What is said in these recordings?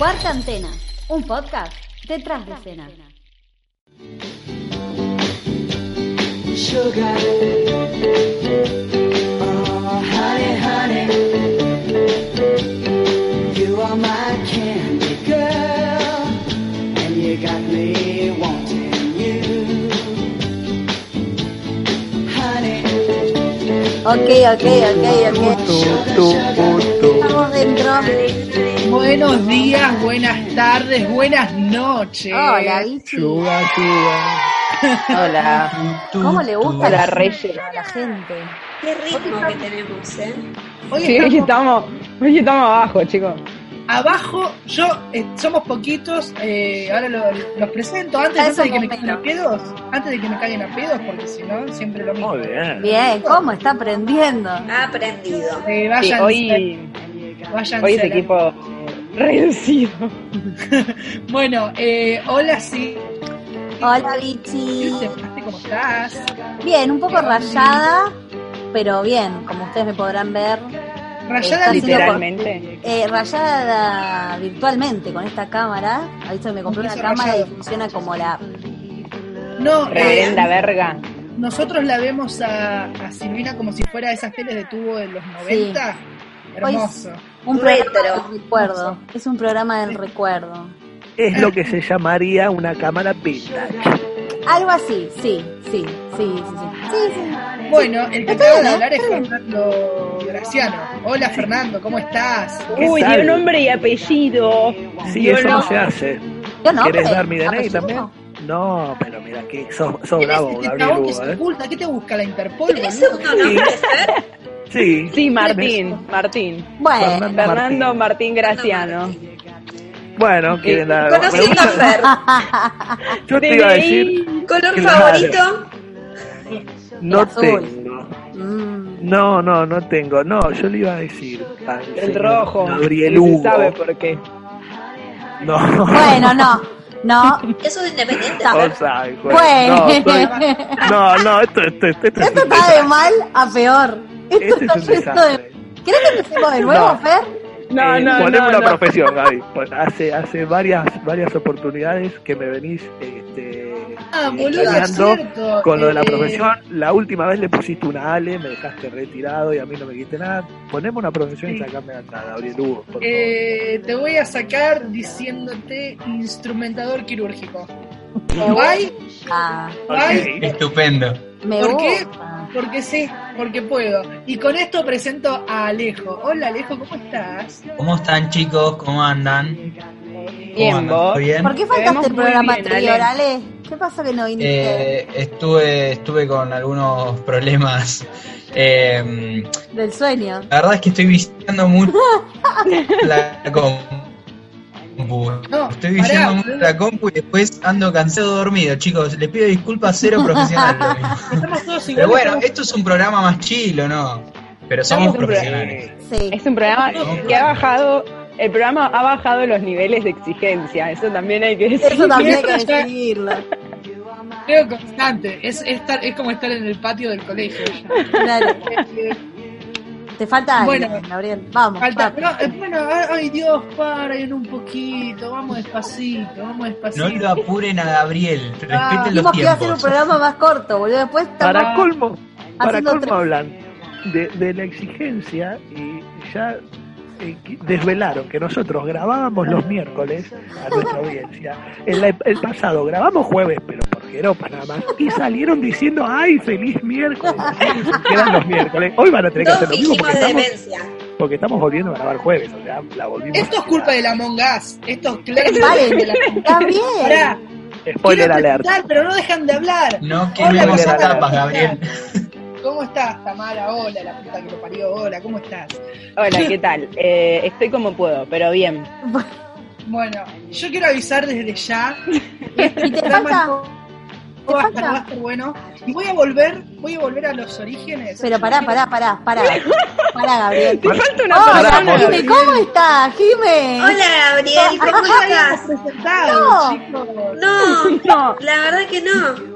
Cuarta Antena, un podcast detrás de escena. Sugar, oh honey, honey, you are my candy Ok, ok, ok, ok. Estamos dentro. Buenos días, buenas tardes, buenas noches. Hola, Vichy. Hola. ¿Cómo le gusta la Reyes. a la gente? Qué ritmo que tenemos, ¿eh? Hoy Sí, estamos, hoy estamos abajo, chicos. Abajo, yo eh, somos poquitos, eh, ahora lo- los presento antes, de que me caigan a pedos, antes de que me caigan a pedos, porque si no, siempre lo mismo. Muy bien. Bien, ¿cómo está aprendiendo? Ha aprendido. Eh, Sí, váyanse, hoy, váyanse hoy es equipo reducido. Bueno, eh, hola, sí. Hola, Vichy. ¿Cómo estás? Bien, un poco rayada, pero bien, como ustedes me podrán ver. Rayada haciendo Literalmente. Eh, rayada virtualmente con esta cámara. Ha visto que me compré una cámara rayado. y funciona como la. No, eh, Reverenda verga. nosotros la vemos a, a Silvina como si fuera esas teles de tubo de los 90. Hermoso. Un Retro. programa del recuerdo. Es un programa del recuerdo. Es lo que se llamaría una cámara vintage. Algo así, sí, sí, sí, sí, sí. Sí, sí. Bueno, el que acaba de hablar es. Fernando Graciano. Hola Fernando, ¿cómo estás? ¿Qué Uy, dio nombre y apellido. Sí, eso no se hace. Yo no, ¿Querés pero- dar mi DNI también? No, pero mira que sos, sos ¿Quién es bravo, este Gabriel Hugo, ¿eh? ¿Qué te busca la Interpol? Sí. Sí, Martín, Martín. Bueno, Fernando. Martín Graciano. Bueno, quieren dar... Conociendo a Fer. Yo te iba a decir, ¿Color Claro. favorito? no tengo. No, no, no tengo. No, yo le iba a decir. al El rojo. Gabriel Y se Hugo. sabe por qué. No. bueno, no, no. Eso es independiente, No. O sea, Bueno. No, estoy- no, no, esto, esto, esto, esto Esto está de mal a peor. Esto Este está es un de... ¿Querés que empecemos de nuevo, No. Fer? No, Eh, no, poneme no. una no. profesión, Gaby. Pues hace, hace varias, varias oportunidades que me venís este, Ah, eh, boludo, con lo de la Eh, profesión. La última vez le pusiste una Ale, me dejaste retirado y a mí no me quité nada. Poneme una profesión y sacame acá, Gabriel Hugo, por favor. Eh, te voy a sacar diciéndote instrumentador quirúrgico. Guay, guay, Estupendo. Me ¿Por qué? Porque sí, porque puedo. Y con esto presento a Alejo. Hola Alejo, ¿cómo estás? ¿Cómo están chicos? ¿Cómo andan? Bien, ¿Cómo andan? vos. ¿Todo bien? ¿Por qué faltaste el programa anterior, Ale. ¿Qué pasó que no viniste Eh, estuve, estuve con algunos problemas. Eh, del sueño? la verdad es que estoy viciando mucho la compu. No, Estoy mucho la compu y después ando cansado dormido, chicos. Les pido disculpas, cero profesional. Estamos todos Pero bueno, esto es un programa más chill, ¿o no? Pero somos Es profesionales. Sí. Es un programa que ha bajado, el programa ha bajado los niveles de exigencia, eso también hay que decir. Eso también hay que decirlo. Creo constante. Es, estar, es como estar en el patio del colegio. ya. Te falta algo, Bueno. Gabriel. Vamos, falta- no, eh, bueno, ay Dios, paren un poquito. Vamos despacito, vamos despacito. No lo apuren a Gabriel, respeten Ah, los Dijimos que iba a ser un tiempos. programa más corto, boludo. Después Para colmo, para colmo hablan de, de la exigencia y ya eh, desvelaron que nosotros grabábamos los miércoles a nuestra audiencia. En la- el pasado grabamos jueves, pero nada más, y salieron diciendo, ¡ay, feliz miércoles! Así que eran los miércoles. Hoy van a tener que hacer lo mismo porque estamos, demencia. porque estamos volviendo a grabar jueves, o sea, la volvimos Esto es culpa de la Among Us. Esto es claramente Vale, de la Gabriel. Pará, Spoiler alert. pero no dejan de hablar. No Gabriel. etapas, Gabriel. ¿Cómo estás, Tamara? Hola, la puta que lo parió. Hola, ¿cómo estás? Hola, ¿qué tal? Eh, estoy como puedo, pero bien. Bueno, yo quiero avisar desde ya. ¿Y te falta? Bueno. Y voy a volver, voy a volver a los orígenes. Pero pará, pará, pará, pará. Pará, Gabriel. Te falta una Hola, persona. Jime, ¿cómo estás, Jime? Hola Gabriel, ¿cómo estás? No. chicos. No, No, la verdad que no.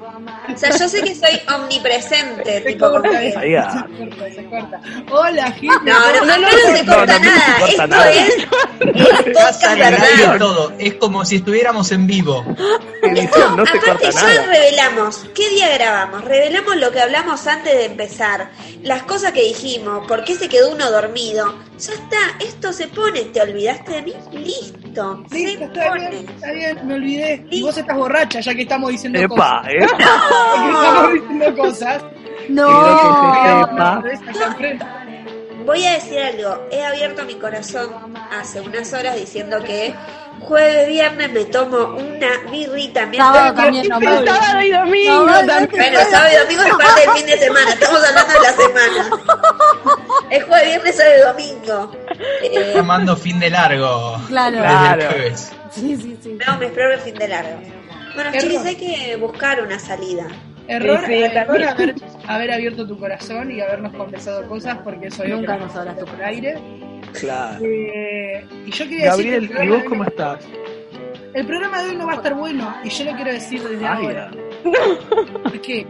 O sea, yo sé que soy omnipresente, Se tipo corta, que... Ahí va. se corta, se corta. Hola, Jimmy. No, no, no, no, se no, corta no, no se nada. Esto nada. es el podcast verdad. todo. Es como si estuviéramos en vivo. Edición, no se Aparte corta ya nada. revelamos, ¿qué día grabamos? Revelamos lo que hablamos antes de empezar, las cosas que dijimos, por qué se quedó uno dormido. Ya está, esto se pone, ¿te olvidaste de mí? Listo, se Listo, está bien, pone. está bien, me olvidé. Y vos estás borracha ya que estamos diciendo Epa, cosas. epa. Ya que estamos diciendo cosas. No. Voy a decir algo, he abierto mi corazón hace unas horas diciendo que jueves, viernes me tomo una birrita mientras... Sábado también sábado y domingo No, no, también. Bueno, sábado y domingo es parte del fin de semana, estamos hablando de la semana. Es jueves, viernes, sábado y domingo. Eh, Tomando fin de largo. Claro. Desde Claro. el jueves. Sí, sí, sí. no, me espero el fin de largo. Bueno, chiquis, hay que buscar una salida. Error, Sí, sí, error haber, haber abierto tu corazón y habernos confesado cosas porque eso yo Nunca nos hablas tu tú. por aire. Claro. Eh, y yo quería Gabriel, decir que ¿y vos cómo estás? el programa de hoy no va a estar bueno y yo lo quiero decir desde Ay, ahora. ¿Por qué?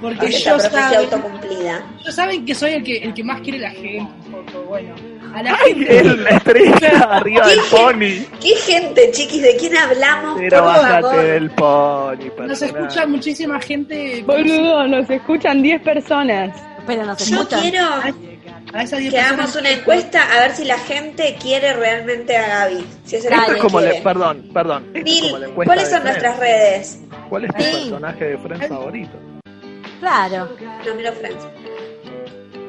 Porque Esta yo saben, autocumplida. yo saben que soy el que, el que más quiere la gente un poco. Bueno, a la Ay, gente... es la estrella arriba del pony. ¿Qué gente, chiquis? ¿De quién hablamos? Pero por bájate favor. del pony, Nos personaje. escucha muchísima gente. Boludo, nos escuchan 10 personas. Pero nos Yo escuchan. quiero A esas 10 que hagamos una encuesta a ver si la gente quiere realmente a Gaby. Si es. Esto es como, le, perdón, perdón. Como ¿cuáles son nuestras redes? ¿Cuál es tu Sí. personaje de Friends favorito? Claro. No miro Friends.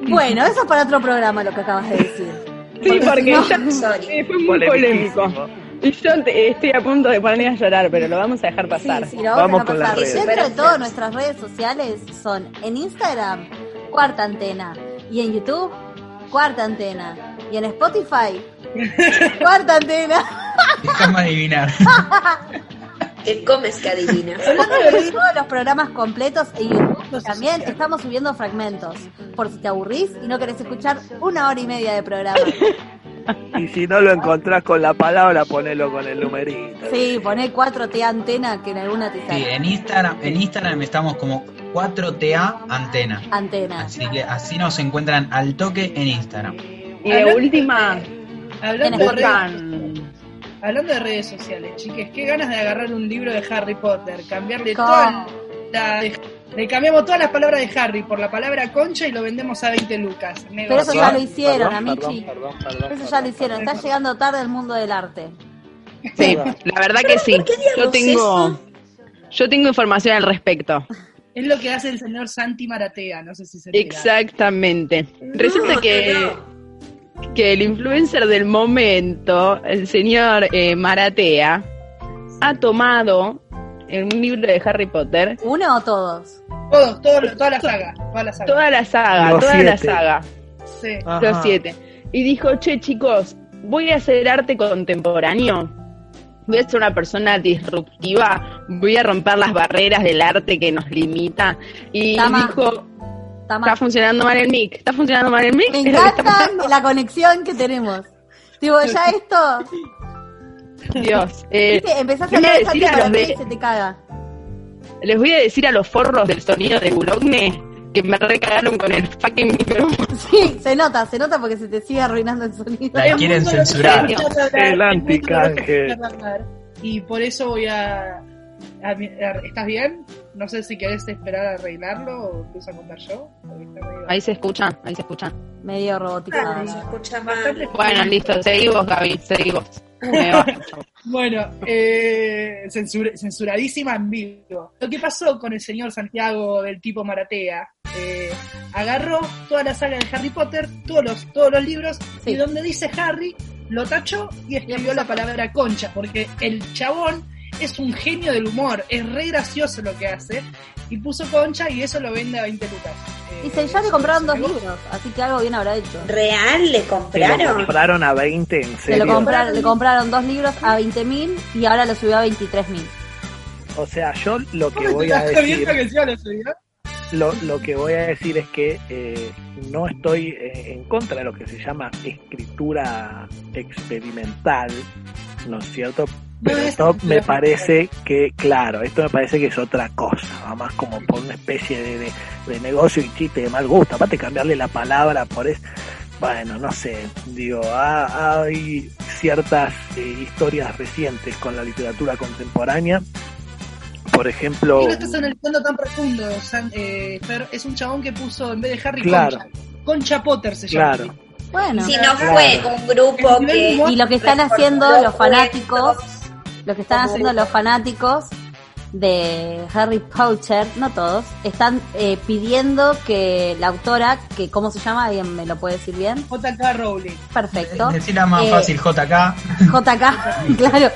Bueno, eso es para otro programa lo que acabas de decir. Sí, porque no- eh, fue muy polémico. Y yo te- estoy a punto de ponerme a llorar, pero lo vamos a dejar pasar. Sí, sí, lo Vamos vamos, a con pasar. las redes. Dentro de todo, nuestras redes sociales son en Instagram, Cuarta Antena. Y en YouTube, Cuarta Antena. Y en Spotify, Cuarta Antena. Déjame adivinar. ¿Qué comes que adivinas? Hablando de todos los programas completos en YouTube también estamos subiendo fragmentos. Por si te aburrís y no querés escuchar una hora y media de programa. Y si no lo encontrás con la palabra, ponelo con el numerito. Sí, poné 4T antena que en alguna te Sí, sale. en Instagram, en Instagram estamos como 4TA Antena. Antena. Así que así nos encuentran al toque en Instagram. Y de última, Hablando de, hablando de redes sociales, chiques, qué ganas de agarrar un libro de Harry Potter, cambiarle toda la. Le cambiamos todas las palabras de Harry por la palabra concha y lo vendemos a 20 lucas. Pero eso Negocio. ya lo hicieron, Amichi. Eso ya lo hicieron. Está llegando tarde al mundo del arte. sí, la verdad que sí. ¿Por qué digamos Yo tengo, eso? yo tengo información al respecto. Es lo que hace el señor Santi Maratea, no sé si se. Exactamente. Resulta No, que, no. Que el influencer del momento, el señor eh, Maratea, ha tomado en un libro de Harry Potter ¿Uno o todos? Todos, todos, toda la saga, toda la saga. toda la saga, Los toda la siete. saga, Sí. Los siete. Y dijo, che chicos, voy a hacer arte contemporáneo. Voy a ser una persona disruptiva, voy a romper las barreras del arte que nos limita. Y Tama. dijo, Está mal. está funcionando mal el mic, está funcionando mal el mic. Me encanta la conexión que tenemos. Tipo, ya esto, Dios. eh, viste, empezás a hablar de decir a los de- y se te caga. Les voy a decir a los forros del sonido de Boulogne que me recagaron con el fucking micrófono. Sí, se nota, se nota porque se te sigue arruinando el sonido. La quieren censurar. Y por eso voy a, a- a- ¿Estás bien? No sé si querés esperar a arreglarlo o empieza a contar yo. Ahí se escucha, ahí se escucha. Medio robotizado. Ah, se escucha mal. Bastante- Bueno, listo, seguí vos, Gaby, seguí vos. Me va. Bueno, eh, censur- censuradísima en vivo. Lo que pasó con el señor Santiago del tipo Maratea, eh, agarró toda la saga de Harry Potter, todos los, todos los libros, Sí. y donde dice Harry, lo tachó y escribió la palabra concha, porque el chabón es un genio del humor, es re gracioso lo que hace. Y puso concha y eso lo vende a 20 lucas. Eh, Dice, ya le compraron dos ¿se lo- libros, así que algo bien habrá hecho. ¿Real le Se lo compraron? compraron a 20, en Se serio. lo compraron, le compraron dos libros a 20 mil y ahora lo subió a 23 mil. O sea, yo lo que ¿Cómo voy a estás viendo decir, que encima lo subió? lo, lo que voy a decir es que eh, no estoy eh, en contra de lo que se llama escritura experimental, ¿no es cierto? Pero No, es esto me parece que, claro, esto me parece que es otra cosa, va más como por una especie de, de, de negocio y chiste de mal gusto. Aparte cambiarle la palabra por es, bueno, no sé, digo, ha- hay ciertas eh, historias recientes con la literatura contemporánea. Por ejemplo, no estás analizando tan profundo, San- eh, Fer, es un chabón que puso en vez de Harry Claro. Concha. Concha Potter se llama. Claro. Bueno, Si no Claro. fue un grupo que... y lo que están haciendo los fanáticos. Lo que están haciendo los fanáticos de Harry Potter, no todos, están eh, pidiendo que la autora, que cómo se llama, alguien me lo puede decir bien, JK Rowling. perfecto, Decirla más Eh, fácil, JK. JK, claro,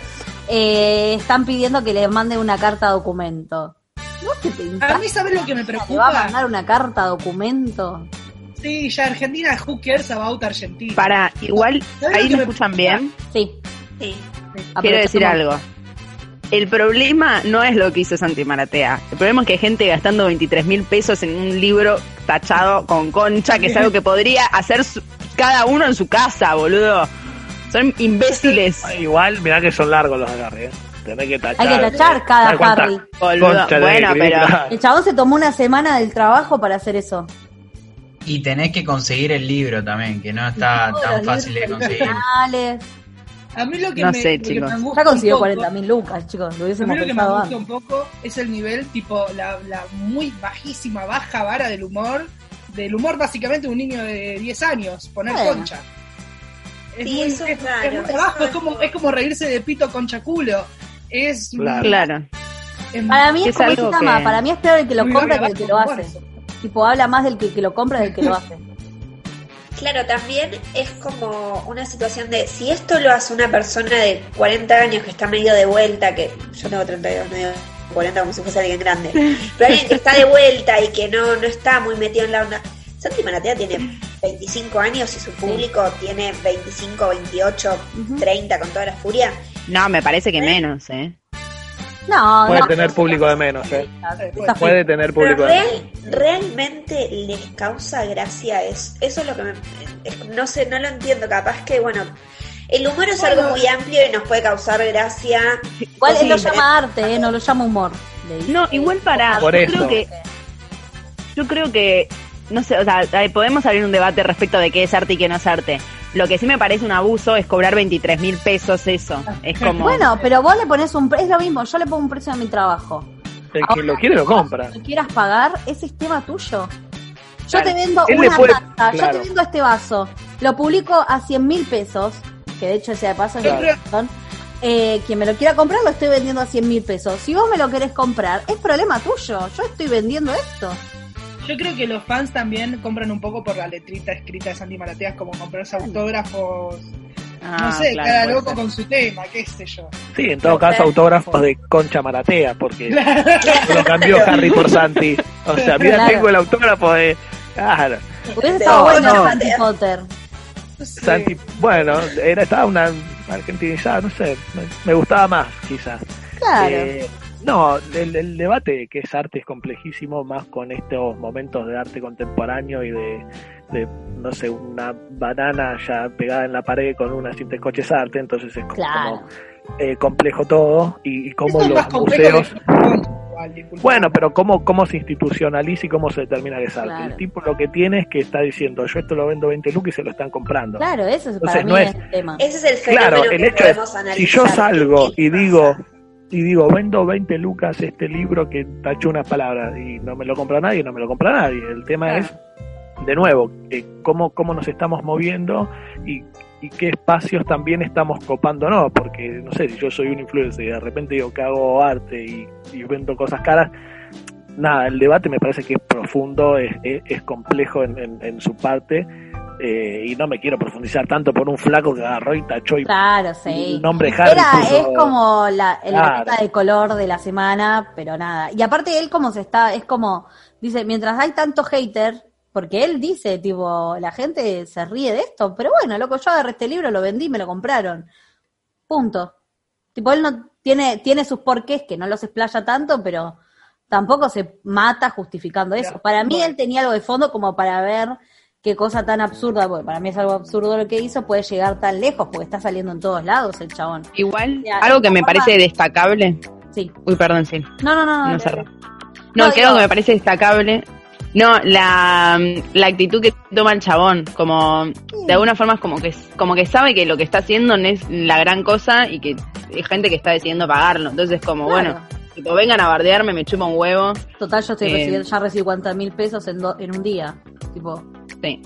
eh, están pidiendo que le manden una carta documento. ¿No te A mí, ¿sabes lo que me que le va a preocupa? mandar una carta documento? Sí, ya Argentina, who cares about Argentina? Para, igual, ¿Sabes lo ahí me me escuchan preocupa? bien. Sí, Sí. Quiero decir algo. El problema no es lo que hizo Santi Maratea. El problema es que hay gente gastando 23 mil pesos en un libro tachado con concha, que es algo que podría hacer su- cada uno en su casa, boludo. Son imbéciles, Igual, mirá que son largos los agarres, ¿eh? Tenés que tachar. Hay que tachar cada ¿Sabes cuánta Harry. boludo. Bueno, pero El chabón se tomó una semana del trabajo para hacer eso. Y tenés que conseguir el libro también, que no está tan fácil de conseguir. A mí lo que No me, sé, chicos. me Ya consiguió un poco- 40 mil lucas, chicos. Lo A mí lo que me antes. un poco es el nivel, tipo, la, la muy bajísima, baja vara del humor, del humor básicamente de un niño de 10 años, poner Bueno. concha. Es Sí, muy, eso es muy eso bajo, es como, es como reírse de pito concha culo. Es, Claro. claro. es- Para mí es, Es como algo que- para mí es peor el que lo compra que el que lo hace. Tipo, habla más del que, que lo compra del que lo hace. Claro, también es como una situación de si esto lo hace una persona de 40 años que está medio de vuelta, que yo tengo 32, no digo 40 como si fuese alguien grande, pero alguien que está de vuelta y que no, no está muy metido en la onda. Santi Maratea tiene 25 años y su público tiene 25, 28, Ujú. 30 con toda la furia. No, me parece que menos, ¿eh? No, Puede no. tener público de menos, ¿eh? Puede tener público de menos. real- realmente les causa gracia es, eso es lo que me, no sé, no lo entiendo, capaz que bueno, el humor es algo muy amplio y nos puede causar gracia. Igual él lo llama arte, ¿eh? no lo llama humor. le dice. No, igual para. Por yo creo que. Yo creo que. No sé, o sea, podemos abrir un debate respecto de qué es arte y qué no es arte. Lo que sí me parece un abuso es cobrar 23 mil pesos eso. Es como. Bueno, pero vos le pones un precio, es lo mismo, yo le pongo un precio a mi trabajo. El que lo quiere lo compra. Si quieras pagar, ese es tema tuyo. Yo Claro. te vendo Él una puede- taza, yo te vendo este vaso, lo publico a 100 mil pesos, que de hecho ese de paso es Claro. Eh, quien me lo quiera comprar lo estoy vendiendo a 100 mil pesos. Si vos me lo querés comprar, es problema tuyo. Yo estoy vendiendo esto. Yo creo que los fans también compran un poco por la letrita escrita de Santi Maratea, como comprarse autógrafos. Ah, no sé, claro, cada loco ser. con su tema, qué sé yo. Sí, en todo caso, autógrafos de Concha Maratea, porque lo cambió Harry por Santi. O sea, mira, Claro. tengo el autógrafo de. Claro, Hubiese Sí. estado No, bueno no. Harry Potter. No sé. Santi. Bueno, era, estaba una argentinizada, no sé, me, me gustaba más, quizás. Claro. Eh, no, el, el debate que es arte es complejísimo, más con estos momentos de arte contemporáneo y de, de, no sé, una banana ya pegada en la pared con una cinta de coches arte, entonces es como, Claro. eh, complejo todo y, y es más los museos... Bueno, pero cómo, cómo se institucionaliza y cómo se determina que es arte. Claro. El tipo lo que tiene es que está diciendo, yo esto lo vendo 20 lucas y se lo están comprando. Claro, eso es Entonces, para mí no es es- el tema. Ese es el fenómeno Claro, el que hecho es, podemos analizar. si yo salgo ¿Qué y pasa? Y digo, vendo 20 lucas este libro que tachó unas palabras y no me lo compra nadie, no me lo compra nadie. El tema Claro. es, de nuevo, eh, cómo, cómo nos estamos moviendo y, y qué espacios también estamos copando, ¿no? Porque, no sé, si yo soy un influencer y de repente digo que hago arte y, y vendo cosas caras, nada, el debate me parece que es profundo, es, es, es complejo en, en- en su parte. Eh, y no me quiero profundizar tanto por un flaco que agarró y tachó y Claro, sí. el nombre Harry Era, puso- es como la, Claro. nota de color de la semana, pero nada. Y aparte él como se está, es como, dice, mientras hay tanto hater, porque él dice, tipo, la gente se ríe de esto, pero bueno, loco, yo agarré este libro, lo vendí, me lo compraron. Punto. Tipo, él no tiene, tiene sus porqués que no los explaya tanto, pero tampoco se mata justificando eso. Para mí él tenía algo de fondo como para ver qué cosa tan absurda, porque para mí es algo absurdo lo que hizo, puede llegar tan lejos, porque está saliendo en todos lados el chabón. Igual, algo que me forma- parece destacable. Sí. Uy, perdón, sí. No, no, no. No no, cerré. no. Digo- algo que me parece destacable. No, la, la actitud que toma el chabón, como de alguna forma es como que como que sabe que lo que está haciendo no es la gran cosa y que hay gente que está decidiendo pagarlo. Entonces como Claro. bueno, tipo vengan a bardearme, me chupa un huevo. Total, yo estoy Eh, recibiendo, ya recibí 40 mil pesos en, do- en un día. Tipo, Sí.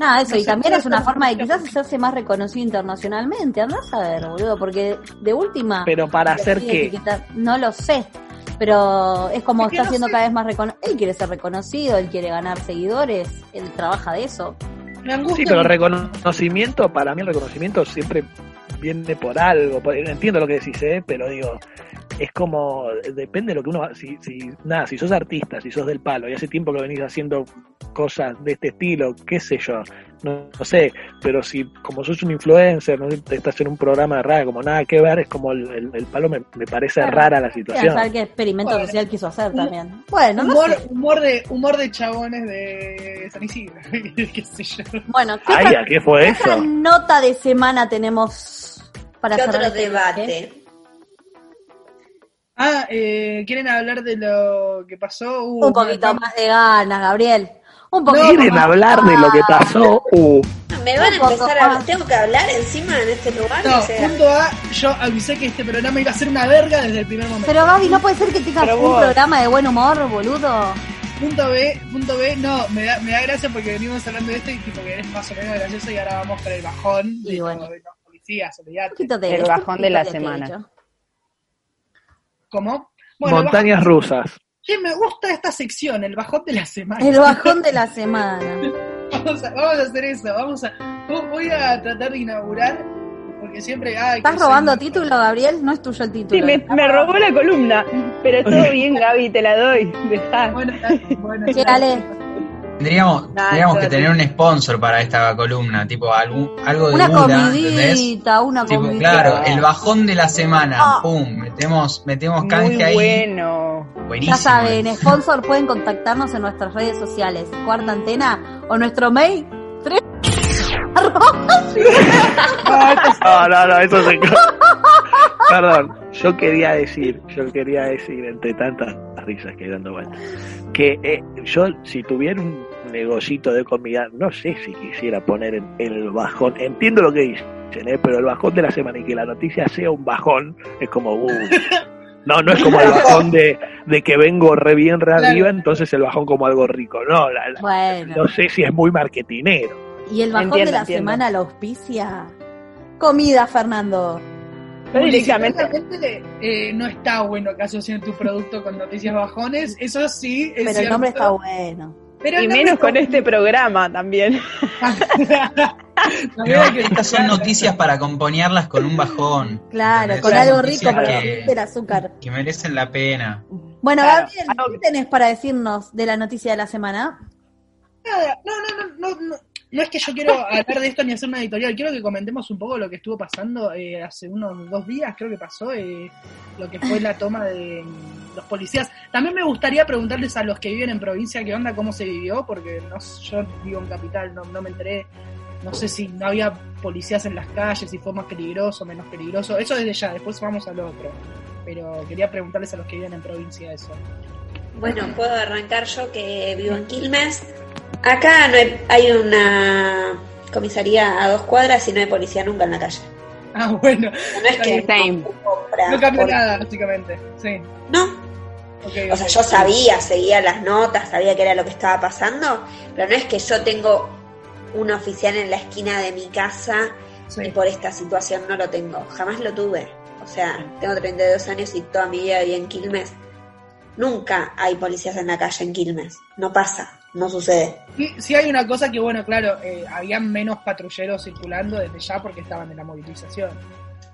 nada, eso. No y sé, también es una forma de quizás hacerse más reconocido internacionalmente. Andás a ver, boludo, porque de última. pero para hacer qué etiquetar- No lo sé. Pero es como Es está no siendo sé. cada vez más reconocido. Él quiere ser reconocido, él quiere ganar seguidores, él trabaja de eso. Me angustia Sí, pero mucho. reconocimiento, para mí el reconocimiento siempre viene por algo. por- entiendo lo que decís, ¿eh? pero digo, es como, depende de lo que uno, si, si, nada, si sos artista, si sos del palo y hace tiempo que venís haciendo cosas de este estilo, qué sé yo, no, no sé, pero si como sos un influencer, no estás en un programa de radio, como nada que ver, es como el, el- el palo me, me parece Claro. rara la Quiero situación. saber qué experimento Bueno. social quiso hacer también. Bueno, no humor, sé. humor de humor de chabones de San Isidro, qué sé yo. Bueno, ¿qué Ay, otra- ¿a qué fue ¿Qué otra eso? nota de semana tenemos para ¿Qué otro este bloque? Ah, eh, ¿quieren hablar de lo que pasó? Uh, Un poquito más de ganas, Gabriel. Un poquito ¿Quieren más. hablar de lo que pasó? Uh, ¿Me van a empezar a más. ¿Tengo que hablar encima en este lugar? No, O sea, punto A, yo avisé que este programa iba a ser una verga desde el primer momento. Pero Gaby, no puede ser que tengas Pero un vos- programa de buen humor, boludo. Punto B, punto B, no, me da, me da gracia porque venimos hablando de esto y tipo que es más o menos gracioso y ahora vamos con el bajón Y de, bueno. de los policías, Un olvidate. poquito de El bajón de la semana. ¿Cómo? montañas bajón- rusas. Che, me gusta esta sección, el bajón de la semana. El bajón de la semana. Vamos a, vamos a hacer eso, vamos a, voy a tratar de inaugurar, porque siempre... Ay, ¿Estás que robando soy- título, Gabriel? No es tuyo el título. Sí, me, me robó la columna. Pero todo bien, Gaby, te la doy. Dejá. Bueno, bueno, Sí, dale. Tendríamos, tendríamos que tener un sponsor para esta columna, tipo algún, algo de Una comidita, una Tipo, comidita. claro, el bajón de la semana, Ah. pum, metemos, metemos canje Muy ahí. bueno. Buenísimo. Ya saben, sponsor pueden contactarnos en nuestras redes sociales, Cuarta Antena o nuestro mail. tres- No, no, no, eso se... Perdón, yo quería decir, yo quería decir, entre tantas risas que dando vueltas, que eh, yo, si tuviera un negocito de comida, no sé si quisiera poner el, el bajón, entiendo lo que dicen, eh, pero el bajón de la semana y que la noticia sea un bajón, es como, uh, no, no es como el bajón de, de que vengo re bien, re Claro. arriba, entonces el bajón como algo rico, no, la- la- Bueno, no sé si es muy marketinero. y el bajón Entiendo, de la entiendo. semana la auspicia. Comida, Fernando. Publicitariamente, eh, no está bueno que asocien tu producto con noticias bajones, eso sí es Pero el nombre está bueno. Pero Y menos con este programa también. Estas son noticias para acompañarlas con un bajón. Claro, con algo rico para que, el azúcar. que merecen la pena. Bueno, Claro, Gabriel, algo ¿qué tenés para decirnos de la noticia de la semana? Nada, no, no, no, no, no, es que yo quiero hablar de esto ni hacer una editorial, quiero que comentemos un poco lo que estuvo pasando eh, hace unos dos días, creo que pasó, eh, lo que fue la toma de mm, los policías. También me gustaría preguntarles a los que viven en provincia qué onda, cómo se vivió, porque no, yo vivo en capital, no, no me enteré, no sé si no había policías en las calles, si fue más peligroso, menos peligroso, eso desde ya, después vamos al otro. Pero quería preguntarles a los que viven en provincia eso. Bueno, puedo arrancar yo que vivo en Quilmes. Acá no hay, hay una comisaría a dos cuadras y no hay policía nunca en la calle. Ah, bueno, No es que Same. no no cambió por- nada, básicamente. Sí. No, o sea, yo sabía, seguía las notas, sabía que era lo que estaba pasando, pero no es que yo tengo un oficial en la esquina de mi casa Sí. y por esta situación no lo tengo. Jamás lo tuve. O sea, tengo 32 años y toda mi vida viví en Quilmes. Nunca hay policías en la calle en Quilmes. No pasa. no sucede. Sí, sí hay una cosa que, bueno, claro, eh, había menos patrulleros circulando desde ya porque estaban en la movilización.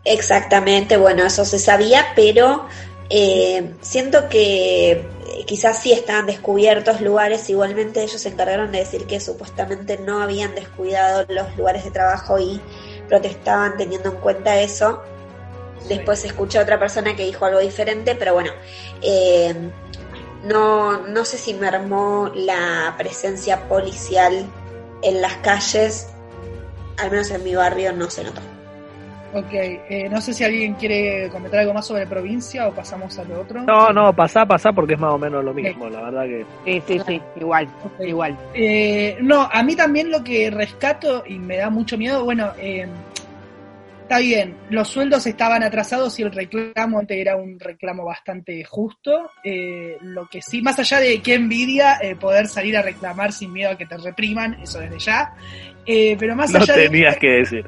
Exactamente, bueno, eso se sabía, pero eh, siento que eh, quizás sí estaban descubiertos lugares, igualmente ellos se encargaron de decir que supuestamente no habían descuidado los lugares de trabajo y protestaban teniendo en cuenta eso. Después escuché a otra persona que dijo algo diferente, pero bueno, eh, no, no sé si mermó la presencia policial en las calles, al menos en mi barrio no se notó. Ok, eh, no sé si alguien quiere comentar algo más sobre provincia o pasamos a lo otro. No, no, pasá, pasá porque es más o menos lo mismo, la verdad que... Sí, sí, sí, igual, igual. Eh, no, a mí también lo que rescato y me da mucho miedo, bueno, eh, está bien, los sueldos estaban atrasados y el reclamo antes era un reclamo bastante justo. eh, lo que sí, más allá de qué envidia eh, poder salir a reclamar sin miedo a que te repriman, eso desde ya. Eh, pero más No allá tenías de que decir.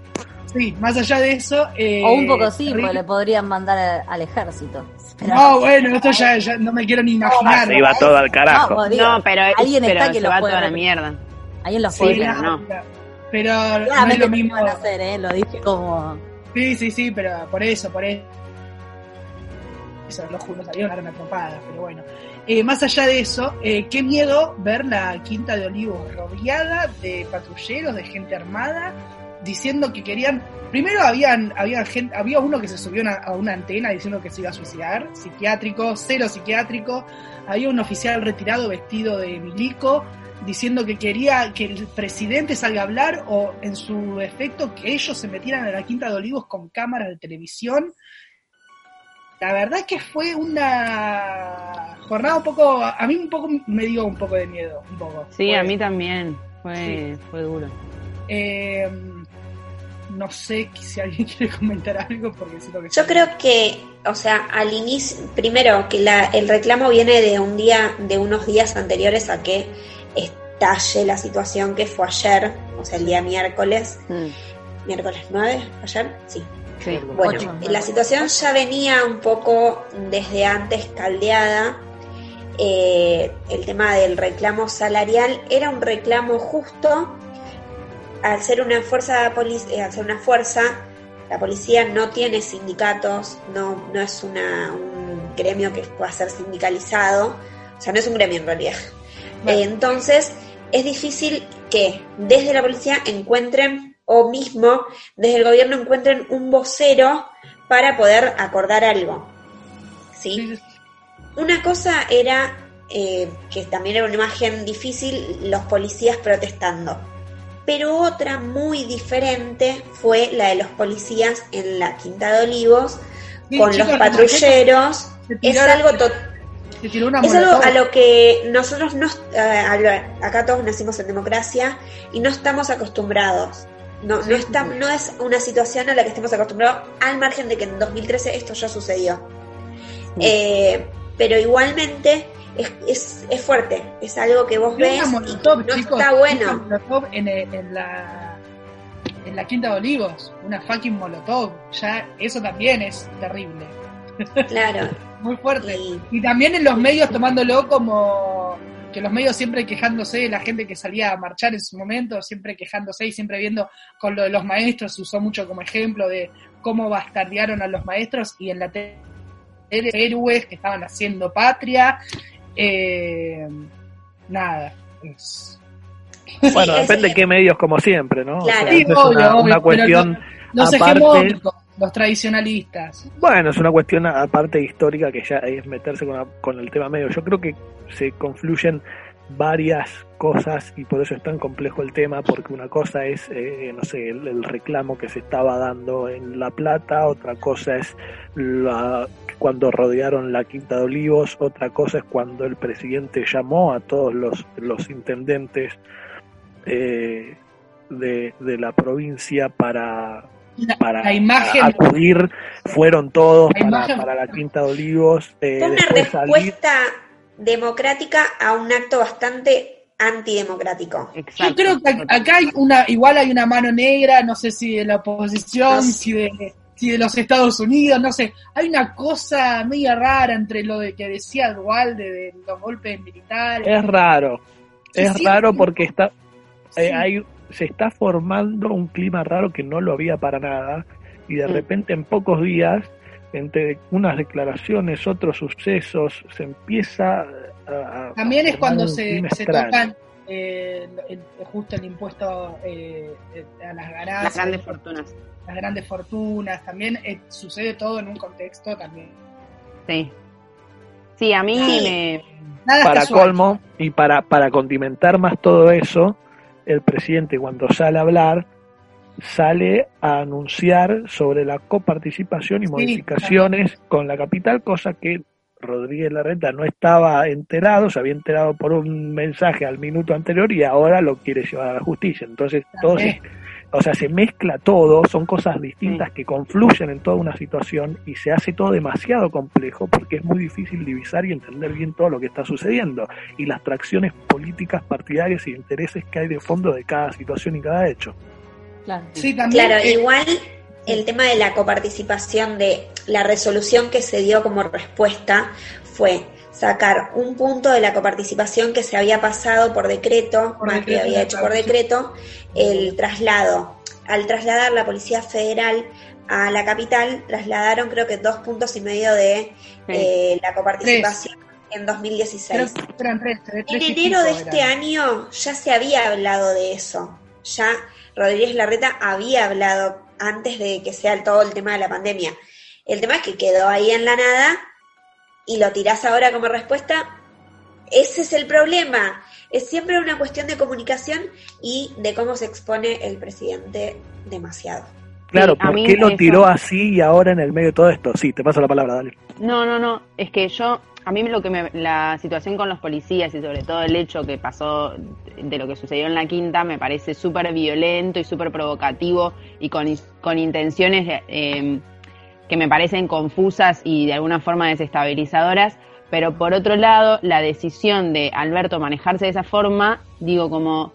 sí, más allá de eso. eh, O un poco sí, terrible- porque le podrían mandar al, al ejército. Pero- No, bueno, esto ya, ya no me quiero ni imaginar. Se iba todo al carajo. No, digo, No, pero, alguien pero está que se los va puede toda la mierda. Ahí en los Sí, pero no. Pero no es lo mismo. van a hacer, ¿eh? Lo dije como... Sí, sí, sí, pero por eso, por eso. Eso, los juros salieron a dar una trompada, pero bueno. Eh, más allá de eso, eh, qué miedo ver la Quinta de Olivos rodeada de patrulleros, de gente armada, diciendo que querían. Primero habían, había gente, había uno que se subió una- a una antena diciendo que se iba a suicidar, psiquiátrico, cero psiquiátrico. Había un oficial retirado vestido de milico diciendo que quería que el presidente salga a hablar o en su efecto que ellos se metieran a la Quinta de Olivos con cámaras de televisión. La verdad que fue una jornada un poco, a mí un poco me dio un poco de miedo, un poco. Sí, Fue- a mí también. Fue, Sí. fue duro. Eh, no sé si alguien quiere comentar algo porque siento que Yo creo que, o sea, al inicio, primero que la, el reclamo viene de un día, de unos días anteriores a que estalle la situación que fue ayer, o sea, el día miércoles, Mm, miércoles 9, ayer, sí. sí. Bueno, Ocho. la situación ya venía un poco desde antes caldeada. Eh, el tema del reclamo salarial era un reclamo justo. Al ser una fuerza eh, al ser una fuerza, la policía no tiene sindicatos, no, no es una, un gremio que pueda ser sindicalizado, o sea, no es un gremio en realidad. Bueno. Eh, entonces, es difícil que desde la policía encuentren, o mismo desde el gobierno encuentren un vocero para poder acordar algo. ¿Sí? Una cosa era, eh, que también era una imagen difícil, los policías protestando. Pero otra muy diferente fue la de los policías en la Quinta de Olivos, con chicos, los patrulleros. Es algo to- se tiró una es algo a lo que nosotros no, eh, acá todos nacimos en democracia y no estamos acostumbrados. No, no, está, no es una situación a la que estemos acostumbrados, al margen de que en 2013 esto ya sucedió. Eh, pero igualmente es, es, es fuerte, es algo que vos ves y no chicos, está bueno. molotov en, el- en la en la Quinta de Olivos, una fucking molotov, ya eso también es terrible, Claro. muy fuerte. Y, Y también en los medios tomándolo como que los medios siempre quejándose de la gente que salía a marchar en su momento, siempre quejándose y siempre viendo con lo de los maestros, se usó mucho como ejemplo de cómo bastardearon a los maestros y en la tele héroes que estaban haciendo patria. Eh, nada, es- Bueno, Sí, depende es- de qué medios, como siempre, ¿no? O Claro. sea, Sí, eso es obvio, una, obvio, una pero cuestión, los Aparte- hegemónicos, los tradicionalistas. bueno, es una cuestión aparte histórica que ya es meterse con, la- con el tema medio. Yo creo que se confluyen varias cosas y por eso es tan complejo el tema, porque una cosa es, eh, no sé, el, reclamo que se estaba dando en La Plata, otra cosa es la, cuando rodearon la Quinta de Olivos, otra cosa es cuando el presidente llamó a todos los, intendentes eh, de, la provincia para, para la imagen, acudir, fueron todos La para, la Quinta de Olivos. eh, fue una salir- respuesta democrática a un acto bastante antidemocrático. Exacto. Yo creo que ac- acá hay una, igual hay una mano negra, no sé si de la oposición, No sé. si de, si de los Estados Unidos, no sé. Hay una cosa media rara entre lo de que decía Dualde de los golpes militares. Es raro. Es Sí, sí. raro porque está, Sí. eh, hay, se está formando un clima raro que no lo había para nada y de Mm. repente en pocos días, entre unas declaraciones, otros sucesos, se empieza a... a También es cuando se, se tocan eh, el- justo el impuesto eh, eh, a las ganancias, Las grandes fortunas. las grandes fortunas, también eh, sucede todo en un contexto también. Sí. Sí, a mí Sí. me. Nada para colmo y para, para condimentar más todo eso, el presidente cuando sale a hablar sale a anunciar sobre la coparticipación y Sí, modificaciones con la capital, cosa que Rodríguez Larreta no estaba enterado, se había enterado por un mensaje al minuto anterior y ahora lo quiere llevar a la justicia. Entonces, todo se- También. O sea, se mezcla todo, son cosas distintas que confluyen en toda una situación y se hace todo demasiado complejo porque es muy difícil divisar y entender bien todo lo que está sucediendo y las tracciones políticas partidarias y intereses que hay de fondo de cada situación y cada hecho. Claro. Sí, también. Claro, eh, igual el tema de la coparticipación, de la resolución que se dio como respuesta fue sacar un punto de la coparticipación que se había pasado por decreto, Por Macri decreto, había hecho por decreto, el traslado. Al trasladar la Policía Federal a la capital, trasladaron creo que dos puntos y medio de eh, la coparticipación en 2016. creo que eran tres, tres, En enero de este año ya se había hablado de eso. Ya Rodríguez Larreta había hablado antes de que sea todo el tema de la pandemia. El tema es que quedó ahí en la nada y lo tirás ahora como respuesta. Ese es el problema. Es siempre una cuestión de comunicación y de cómo se expone el presidente demasiado. Claro, ¿por qué lo eso- tiró así y ahora en el medio de todo esto? Sí, te paso la palabra, dale. No, no, no. Es que yo, a mí lo que me, la situación con los policías y sobre todo el hecho que pasó de lo que sucedió en la quinta me parece súper violento y súper provocativo y con, con intenciones eh, que me parecen confusas y de alguna forma desestabilizadoras. Pero por otro lado, la decisión de Alberto manejarse de esa forma, digo como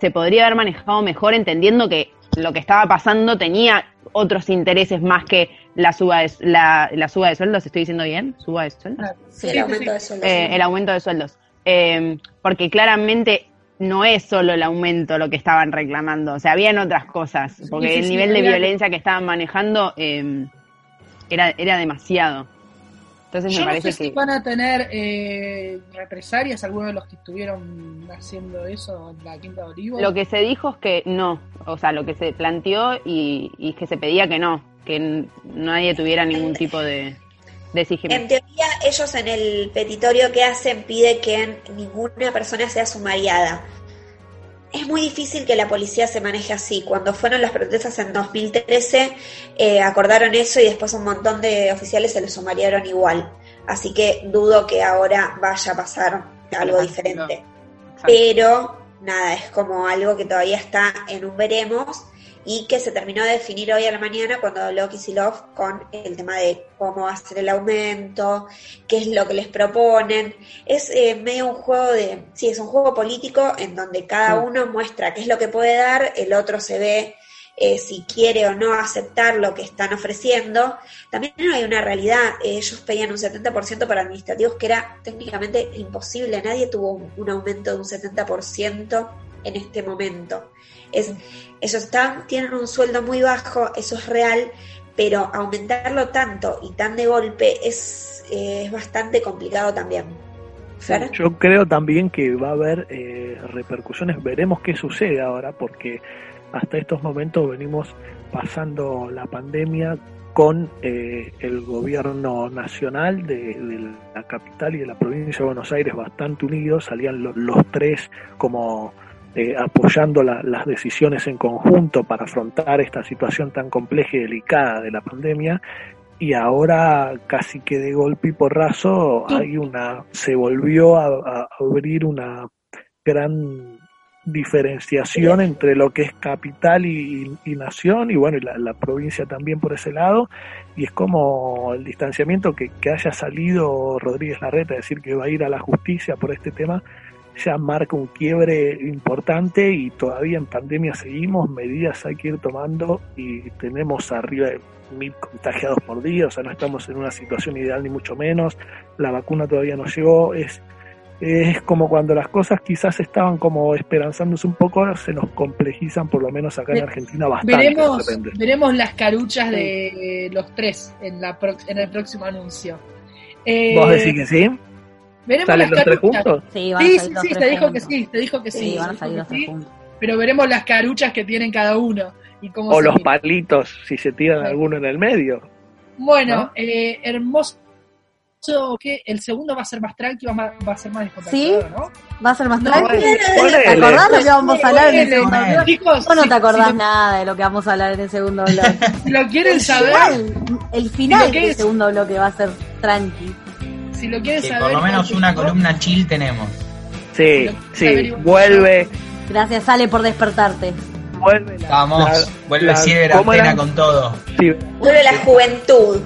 se podría haber manejado mejor entendiendo que lo que estaba pasando tenía otros intereses más que la suba de, la, la suba de sueldos, ¿estoy diciendo bien? ¿Suba de sueldos? Sí, Sí, el aumento de sueldos. Eh, el aumento de sueldos. Eh, porque claramente no es solo el aumento lo que estaban reclamando, o sea, habían otras cosas, porque sí, el sí, nivel de violencia que estaban manejando eh, era, era demasiado. Entonces Yo me no parece sé si que... van a tener eh, represalias algunos de los que estuvieron haciendo eso en la Quinta de Olivos. Lo que se dijo es que no, o sea, lo que se planteó y, y que se pedía que no, que nadie tuviera ningún tipo de En teoría, ellos en el petitorio que hacen pide que ninguna persona sea sumariada. Es muy difícil que la policía se maneje así. Cuando fueron las protestas en 2013, eh, acordaron eso y después un montón de oficiales se los sumariaron igual. Así que dudo que ahora vaya a pasar algo Exacto. diferente. Exacto. Pero nada, es como algo que todavía está en un veremos y que se terminó de definir hoy a la mañana cuando habló Kisilov con el tema de cómo va a ser el aumento, qué es lo que les proponen. Es eh, medio un juego de, sí, es un juego político en donde cada Sí. uno muestra qué es lo que puede dar, el otro se ve eh, si quiere o no aceptar lo que están ofreciendo. También hay una realidad, eh, ellos pedían un 70% para administrativos que era técnicamente imposible, nadie tuvo un, un aumento de un 70% en este momento. Es, ellos tienen un sueldo muy bajo, eso es real, pero aumentarlo tanto y tan de golpe es, es bastante complicado también. Fer? Yo creo también que va a haber eh, repercusiones, veremos qué sucede ahora, porque hasta estos momentos venimos pasando la pandemia con eh, el gobierno nacional de, de la capital y de la provincia de Buenos Aires bastante unidos, salían lo- los tres como eh, apoyando la- las decisiones en conjunto para afrontar esta situación tan compleja y delicada de la pandemia. Y ahora casi que de golpe y porrazo hay una se volvió a, a abrir una gran diferenciación entre lo que es capital y, y nación y bueno y la, la provincia también por ese lado. Y es como el distanciamiento que, que haya salido Rodríguez Larreta a decir que va a ir a la justicia por este tema ya marca un quiebre importante y todavía en pandemia seguimos, medidas hay que ir tomando y tenemos arriba de mil contagiados por día, o sea, no estamos en una situación ideal ni mucho menos, la vacuna todavía no llegó, es, es como cuando las cosas quizás estaban como esperanzándose un poco, se nos complejizan, por lo menos acá en Argentina, bastante. Veremos, veremos las caruchas de los tres en, la pro- en el próximo anuncio. Eh, ¿Vos decís que sí? Veremos ¿Salen las los tres caruchas. juntos? Sí, van a Sí, salir sí, los sí, tres te dijo que sí, te dijo que sí. Sí, van a salir los tres sí, juntos. Pero veremos las caruchas que tienen cada uno. Y cómo O los palitos, si se tiran Sí. alguno en el medio. Bueno, ¿no? eh, hermoso que el segundo va a ser más tranqui, va, va a ser más descontracturado, ¿no? Va a ser más No, tranqui. ¿Te acordás lo que vamos a hablar en el segundo? Chicos, Vos no te acordás si nada de lo que vamos a hablar en el segundo bloque. Si lo quieren El saber, final, el final del segundo bloque va a ser tranqui. Si lo quieren Que saber. por lo menos una columna chill tenemos. Sí, sí, vuelve, Gracias, Ale, por despertarte. vuelve la... Vamos, la- vuelve la- Silver ¿cómo Antena era? con todo. Sí, Vuelve la juventud.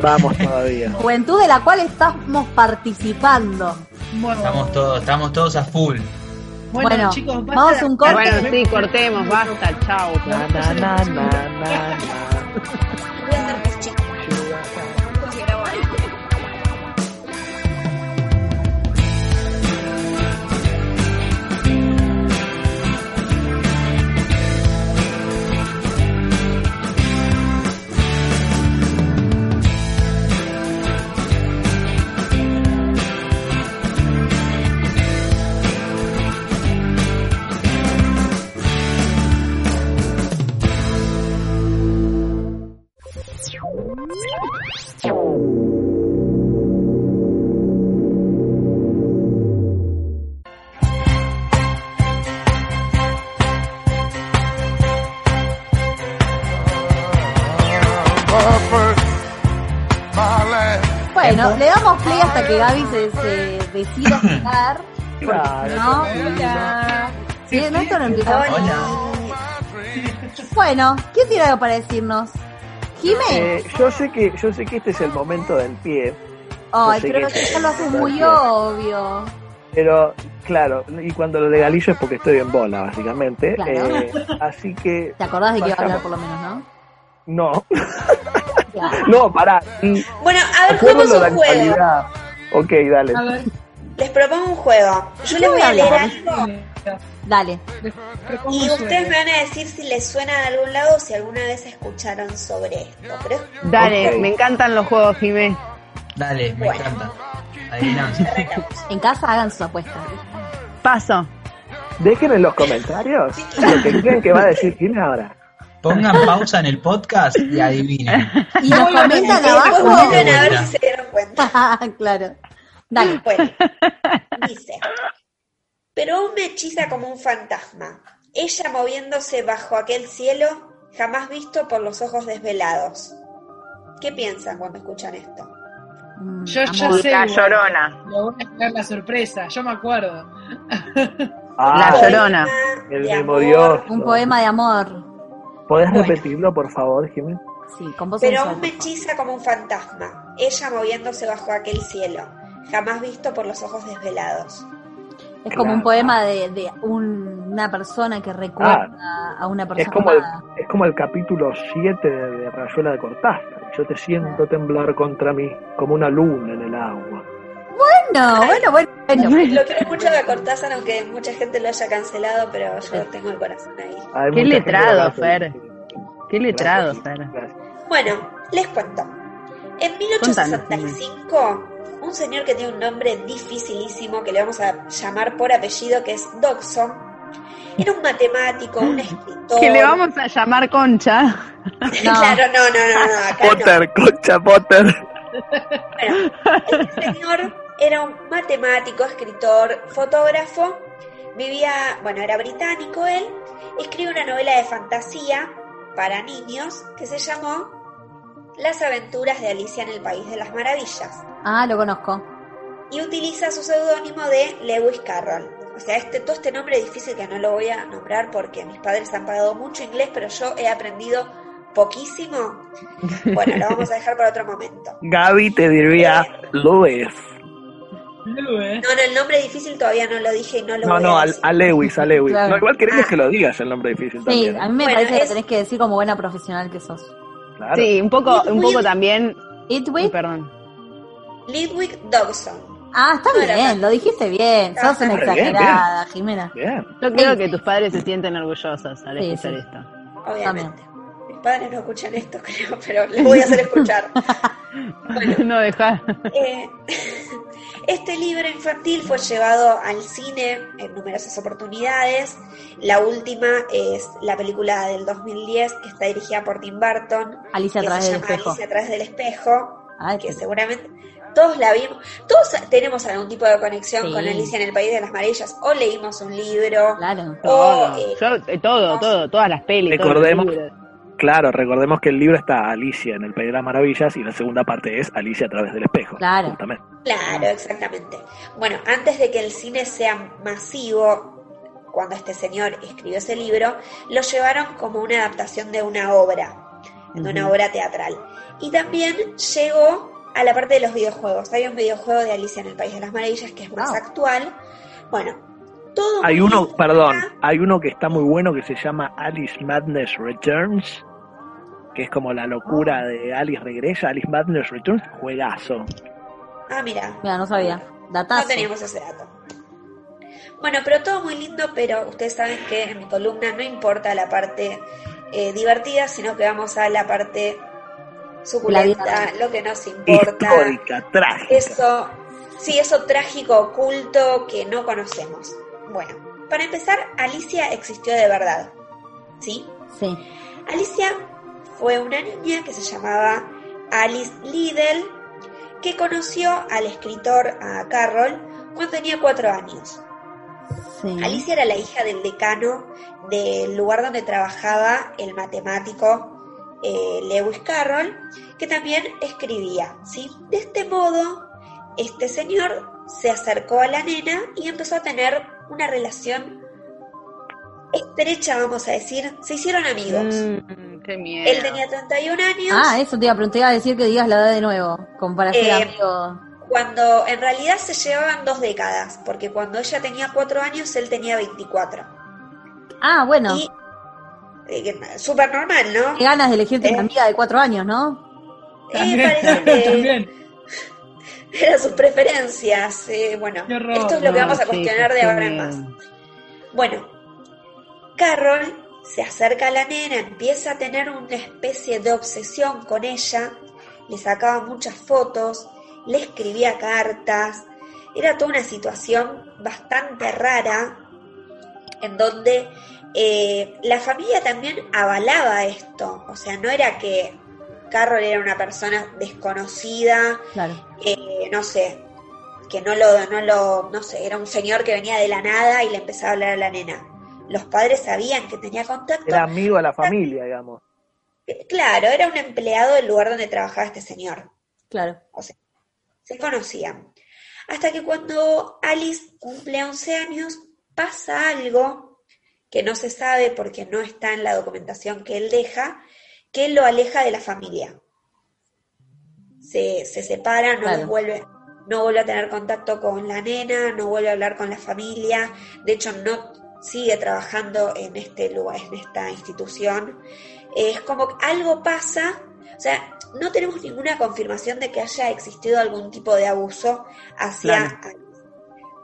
vamos todavía. Juventud de la cual estamos participando. Bueno, Estamos todos, estamos todos a full. bueno, Bueno, chicos, basta vamos a un corte. Bueno, sí, cortemos, basta, chao. Na, na, na, que Gaby se, se decida llegar. Claro. ¿No? Sí, no, esto no empieza. Hola. Bueno, ¿quién tiene algo para decirnos? Jimé. Eh, yo sé que yo sé que este es el momento del pie, Ay, sé pero qué- que ya lo haces muy obvio. pero claro, y cuando lo legalizo es porque estoy en bola, básicamente. Claro. Eh, así que ¿Te acordás de que iba a hablar por lo menos, no? no, Claro. no, pará. Bueno, a ver, juguemos un juego. actualidad. Ok, dale. A ver, Les propongo un juego. Yo ¿Qué les voy a leer algo Dale. y ustedes me van a decir si les suena de algún lado o si alguna vez escucharon sobre esto. Pero Dale, me encantan los juegos, Jimé. Dale, me Bueno. encanta. Adivinanza. En casa hagan sus apuestas. Paso. Dejen en los comentarios lo que creen que va a decir Jimmy ahora. Pongan pausa en el podcast y adivinen. Y nos comentan abajo. vuelven a ver si se dieron cuenta. claro. Dale. Bueno, dice, pero aún me hechiza como un fantasma, ella moviéndose bajo aquel cielo jamás visto por los ojos desvelados. ¿Qué piensan cuando escuchan esto? Mm, Yo ya sé. La llorona. Me voy a esperar la sorpresa, yo me acuerdo. Ah, La Llorona. el. Un poema de amor. ¿Podés Bueno. repetirlo, por favor, Jimmy? Sí, con voz Pero aún me hechiza como un fantasma, ella moviéndose bajo aquel cielo, jamás visto por los ojos desvelados. Es como Claro. un poema de, de un- una persona que recuerda a una persona Es como, el, es como el capítulo 7 de, de Rayuela de Cortázar. Yo te siento temblar contra mí como una luna en el agua. Bueno, bueno, bueno, bueno. Lo quiero mucho de Cortázar, aunque mucha gente lo haya cancelado, pero yo tengo el corazón ahí. Hay Qué letrado, Fer. Qué letrado, Gracias, Fer. gracias. Bueno, les cuento. En 1865, un señor que tiene un nombre dificilísimo, que le vamos a llamar por apellido, que es Dodson, era un matemático, un escritor. Que le vamos a llamar Concha. claro, no, no, no, no, acá no. Potter, concha Potter. Bueno, este señor era un matemático, escritor, fotógrafo, vivía, bueno, era británico él, escribe una novela de fantasía para niños que se llamó Las aventuras de Alicia en el País de las Maravillas Ah, lo conozco. y utiliza su seudónimo de Lewis Carroll. O sea, este, todo este nombre difícil que no lo voy a nombrar porque mis padres han pagado mucho inglés, pero yo he aprendido poquísimo. Bueno, lo vamos a dejar para otro momento. Gaby te diría Louis. Lue. No, no, el nombre difícil todavía no lo dije y no lo No, voy no, a a, decir. a Lewis, a Lewis. Claro. No, igual queremos Ah. que lo digas el nombre difícil Sí, también. a mí me Bueno, parece que es- tenés que decir como buena profesional que sos. Claro. Sí, un poco, un poco también. Uy, Itwick, perdón. Ludwig Dodson. Ah, está No bien, lo dijiste bien. Está Sos una bien, bien. exagerada, Jimena. Bien. Yo creo que tus padres se sienten orgullosos al escuchar sí. esto. Obviamente. Padres no escuchan esto, creo, pero les voy a hacer escuchar. Bueno, no dejar. eh, este libro infantil fue llevado al cine en numerosas oportunidades. La última es la película del 2010 que está dirigida por Tim Burton, Alicia a que través se del llama espejo. Alicia a través del espejo, Ay, que seguramente todos la vimos, todos tenemos algún tipo de conexión Sí. con Alicia en el País de las Maravillas, o leímos un libro, Claro. o Todo, eh, Yo, eh, todo, todo, todas las pelis. Recordemos-. Claro, recordemos que el libro está Alicia en el País de las Maravillas y la segunda parte es Alicia a través del espejo. Claro. Justamente. Claro, exactamente. Bueno, antes de que el cine sea masivo, cuando este señor escribió ese libro, lo llevaron como una adaptación de una obra, de una obra teatral. Y también llegó a la parte de los videojuegos. Hay un videojuego de Alicia en el País de las Maravillas que es más Wow. actual. Bueno, todo Hay uno, perdón, hay uno que está muy bueno que se llama Alice Madness Returns, que es como la locura de Alice regresa, Alice Madness Returns, juegazo. Ah, mira, Mira, no sabía. no Datazo. teníamos ese dato. Bueno, pero todo muy lindo, pero ustedes saben que en mi columna no importa la parte eh, divertida, sino que vamos a la parte suculenta, lo que nos importa. Histórica, trágica. Eso, sí, eso trágico, oculto que no conocemos. Bueno, para empezar, Alicia existió de verdad. ¿Sí? Sí. Alicia fue una niña que se llamaba Alice Liddell, que conoció al escritor a Carroll cuando tenía cuatro años. Sí. Alicia era la hija del decano del lugar donde trabajaba el matemático eh, Lewis Carroll, que también escribía. ¿sí? De este modo, este señor se acercó a la nena y empezó a tener una relación estrecha, vamos a decir. Se hicieron amigos. Mm, qué miedo. Él tenía 31 años. Ah, eso te iba a preguntar, te iba a decir que digas la edad de nuevo, como para ser Eh, amigo. Cuando en realidad se llevaban dos décadas, porque cuando ella tenía cuatro años, él tenía 24. Ah, bueno. Y eh, súper normal, ¿no? Qué ganas de elegirte Eh. una amiga de cuatro años, ¿no? Eh, También, parece que también. eran sus preferencias. eh, bueno, esto es lo que vamos a cuestionar de ahora en más. Bueno, Carol se acerca a la nena, empieza a tener una especie de obsesión con ella, le sacaba muchas fotos, le escribía cartas, era toda una situación bastante rara en donde eh, la familia también avalaba esto, o sea, no era que Carol era una persona desconocida, Claro. eh, no sé, que no lo, no lo, no sé, era un señor que venía de la nada y le empezaba a hablar a la nena. Los padres sabían que tenía contacto. Era amigo de la familia, digamos. Claro, era un empleado del lugar donde trabajaba este señor. Claro. O sea, se conocían. Hasta que cuando Alice cumple 11 años, pasa algo que no se sabe porque no está en la documentación que él deja, que lo aleja de la familia. Se, se separa, no Claro. vuelve, no vuelve a tener contacto con la nena, no vuelve a hablar con la familia, de hecho no sigue trabajando en este lugar, en esta institución. Es como que algo pasa, o sea, no tenemos ninguna confirmación de que haya existido algún tipo de abuso hacia Claro. Alice.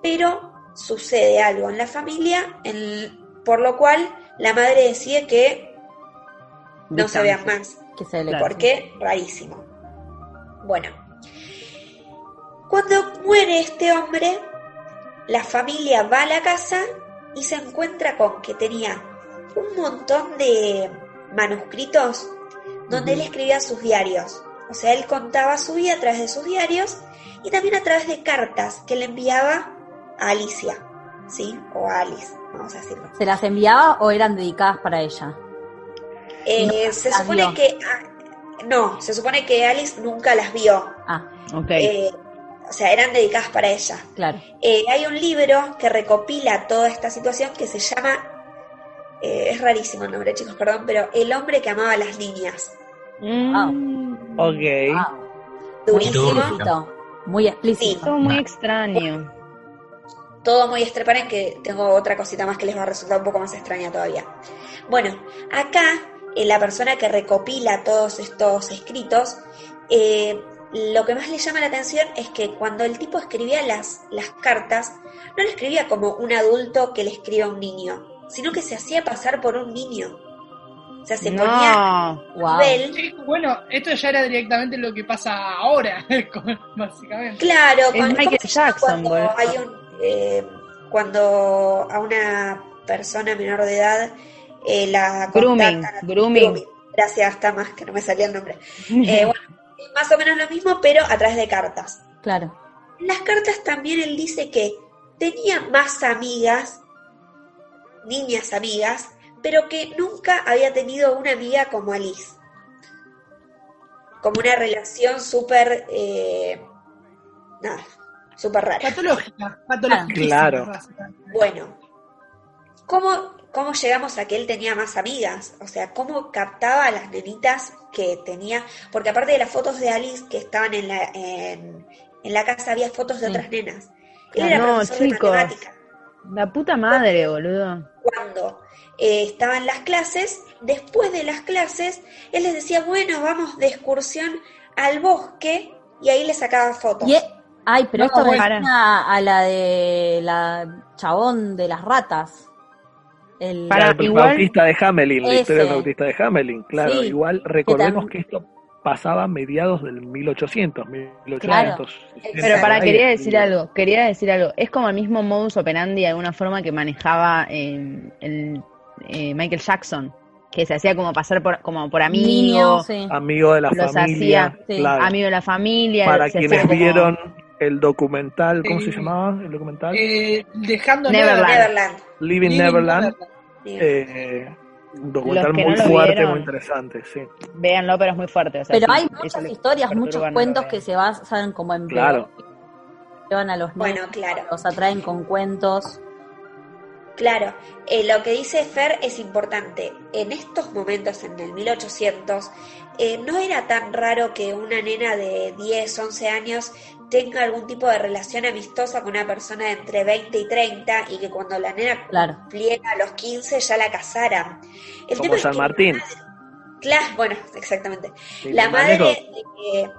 Pero sucede algo en la familia, en- por lo cual la madre decide que no se vean más. Que se le Claro. ¿Por qué? Rarísimo. Bueno, cuando muere este hombre, la familia va a la casa y se encuentra con que tenía un montón de manuscritos donde él escribía sus diarios. O sea, él contaba su vida a través de sus diarios y también a través de cartas que le enviaba a Alicia, ¿sí? O a Alice, vamos a decirlo. ¿Se las enviaba o eran dedicadas para ella? Eh, No, se supone vio. que... ah, no, se supone que Alice nunca las vio. Ah, Ok. Eh, o sea, eran dedicadas para ella. claro. Eh, hay un libro que recopila toda esta situación que se llama, eh, es rarísimo el nombre, chicos, perdón, pero El hombre que amaba a las niñas. Mm, Ok. Ah, muy Durísimo, explícito. Muy explícito. Todo muy extraño. todo muy estreparen que tengo otra cosita más que les va a resultar un poco más extraña todavía. Bueno, acá eh, la persona que recopila todos estos escritos eh, lo que más le llama la atención es que cuando el tipo escribía las, las cartas, no le escribía como un adulto que le escribe a un niño, sino que se hacía pasar por un niño. O sea, se ponía. Wow. Sí, bueno, esto ya era directamente lo que pasa ahora, con- básicamente. Claro, Es con- Michael ¿cómo se llama Jackson, cuando hay un eh, cuando a una persona menor de edad eh, la Grooming, grooming. Gracias, está más que no me salía el nombre. Eh, bueno, es más o menos lo mismo, pero a través de cartas. Claro. En las cartas también él dice que tenía más amigas, niñas amigas, pero que nunca había tenido una amiga como Alice. Como una relación súper... eh, nada, súper rara. Patológica, patológica. Claro. básicamente. Bueno, ¿cómo, ¿cómo llegamos a que él tenía más amigas? O sea, ¿cómo captaba a las nenitas que tenía? Porque aparte de las fotos de Alice que estaban en la, en, en la casa, había fotos de Sí. otras nenas. Él Claro, era no, profesor de matemática. La puta madre, boludo. Cuando eh, estaban las clases, después de las clases, él les decía, bueno, vamos de excursión al bosque, y ahí les sacaba fotos. Y e- Ay, pero No, esto me suena a la de la chabón de las ratas. El, Para- el igual- Bautista de Hamelin, la Ese. historia del Bautista de Hamelin, claro, Sí, igual recordemos tam- que esto pasaba a mediados del 1800, 1800. Claro. Pero para, quería decir algo, quería decir algo. Es como el mismo modus operandi de alguna forma que manejaba eh, el, eh, Michael Jackson, que se hacía como pasar por, como por amigo, niño, sí. Amigo de la Los familia, hacía, sí, claro. amigo de la familia. para quienes como- vieron el documental, ¿cómo se Eh, llamaba el documental? Eh, dejando Neverland. Neverland. Living Living Neverland, Sí. eh, un documental muy no fuerte, vieron. muy interesante, sí. Véanlo, pero es muy fuerte. o sea, Pero sí, hay muchas historias, muchos cuentos vean. que se basan como en Claro. llevan a los Bueno, nenes, claro. los atraen con cuentos. Claro, eh, lo que dice Fer es importante. En estos momentos, en el 1800, eh, no era tan raro que una nena de 10, 11 años tenga algún tipo de relación amistosa con una persona de entre 20 y 30 y que cuando la nena Claro. cumpliera los 15 ya la casaran. El Como tema es San que- Martín. Claro, bueno, exactamente. Sí, La madre manejo. de,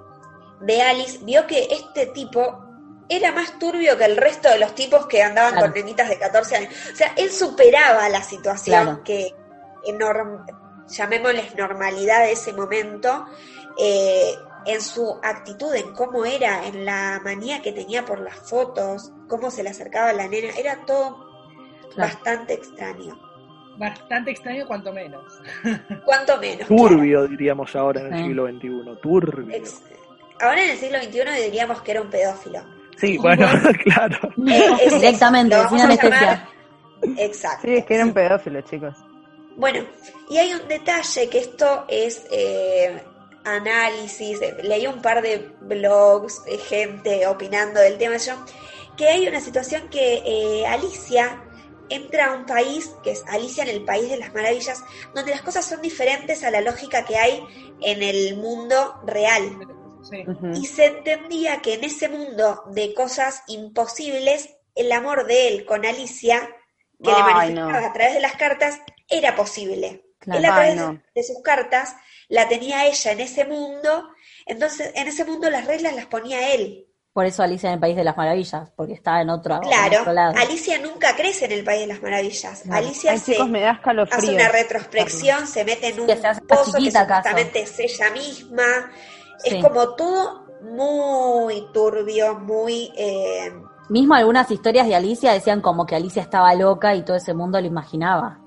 de Alice vio que este tipo era más turbio que el resto de los tipos que andaban Claro. con nenitas de 14 años. O sea, él superaba la situación Claro. que, enorm- llamémosles normalidad de ese momento, eh, en su actitud, en cómo era, en la manía que tenía por las fotos, cómo se le acercaba a la nena, era todo Claro. bastante extraño. Bastante extraño, cuanto menos. Cuanto menos. Turbio, diríamos ahora en el Sí. siglo XXI, turbio. Ex- Ahora en el siglo XXI diríamos que era un pedófilo. Sí, bueno, claro. Eh, es eso, Directamente, sin a anestesia. llamar- Exacto. Sí, es que era un pedófilo, chicos. Bueno, y hay un detalle que esto es eh, análisis, eh, leí un par de blogs, de gente opinando del tema yo, que hay una situación que eh, Alicia entra a un país, que es Alicia en el País de las Maravillas, donde las cosas son diferentes a la lógica que hay en el mundo real. Sí. Y se entendía que en ese mundo de cosas imposibles, el amor de él con Alicia, que le manifestaba no. a través de las cartas, era posible. Claro. Él a través Ay, no. de, de sus cartas la tenía ella en ese mundo, entonces en ese mundo las reglas las ponía él. Por eso Alicia en el País de las Maravillas, porque está en otro, en Claro, otro lado. Alicia nunca crece en el País de las Maravillas. Alicia Ay, se chicos, me da escalofrío. hace una retrospección, se mete en un Que se hace más pozo que supuestamente es ella misma. Sí. Es como todo muy turbio, muy... eh, Mismo algunas historias de Alicia decían como que Alicia estaba loca y todo ese mundo lo imaginaba.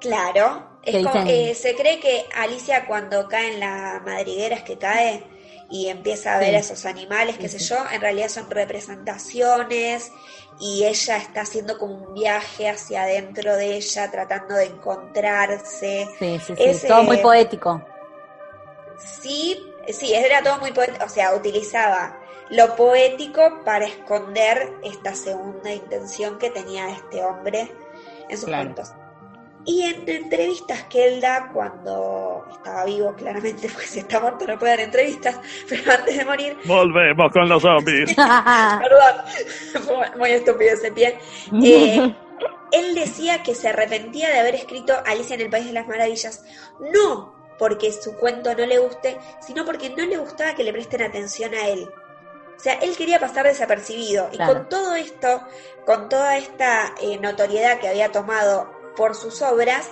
Claro, es ¿Qué como- eh, se cree que Alicia cuando cae en la madriguera es que cae y empieza a ver Sí. a esos animales, qué Sí, sé sí. yo, en realidad son representaciones y ella está haciendo como un viaje hacia adentro de ella, tratando de encontrarse. Sí, sí, sí. Es, todo eh, muy poético. Sí, sí, era todo muy poético, o sea, utilizaba lo poético para esconder esta segunda intención que tenía este hombre en sus Claro. cuentos. Y en entrevistas que él da cuando estaba vivo, claramente, porque si está muerto no puede dar entrevistas, pero antes de morir, Volvemos con los zombies. perdón, fue muy estúpido ese pie, eh, él decía que se arrepentía de haber escrito Alicia en el País de las Maravillas, no porque su cuento no le guste, sino porque no le gustaba que le presten atención a él. O sea, él quería pasar desapercibido. Y Claro. con todo esto, con toda esta eh, notoriedad que había tomado por sus obras,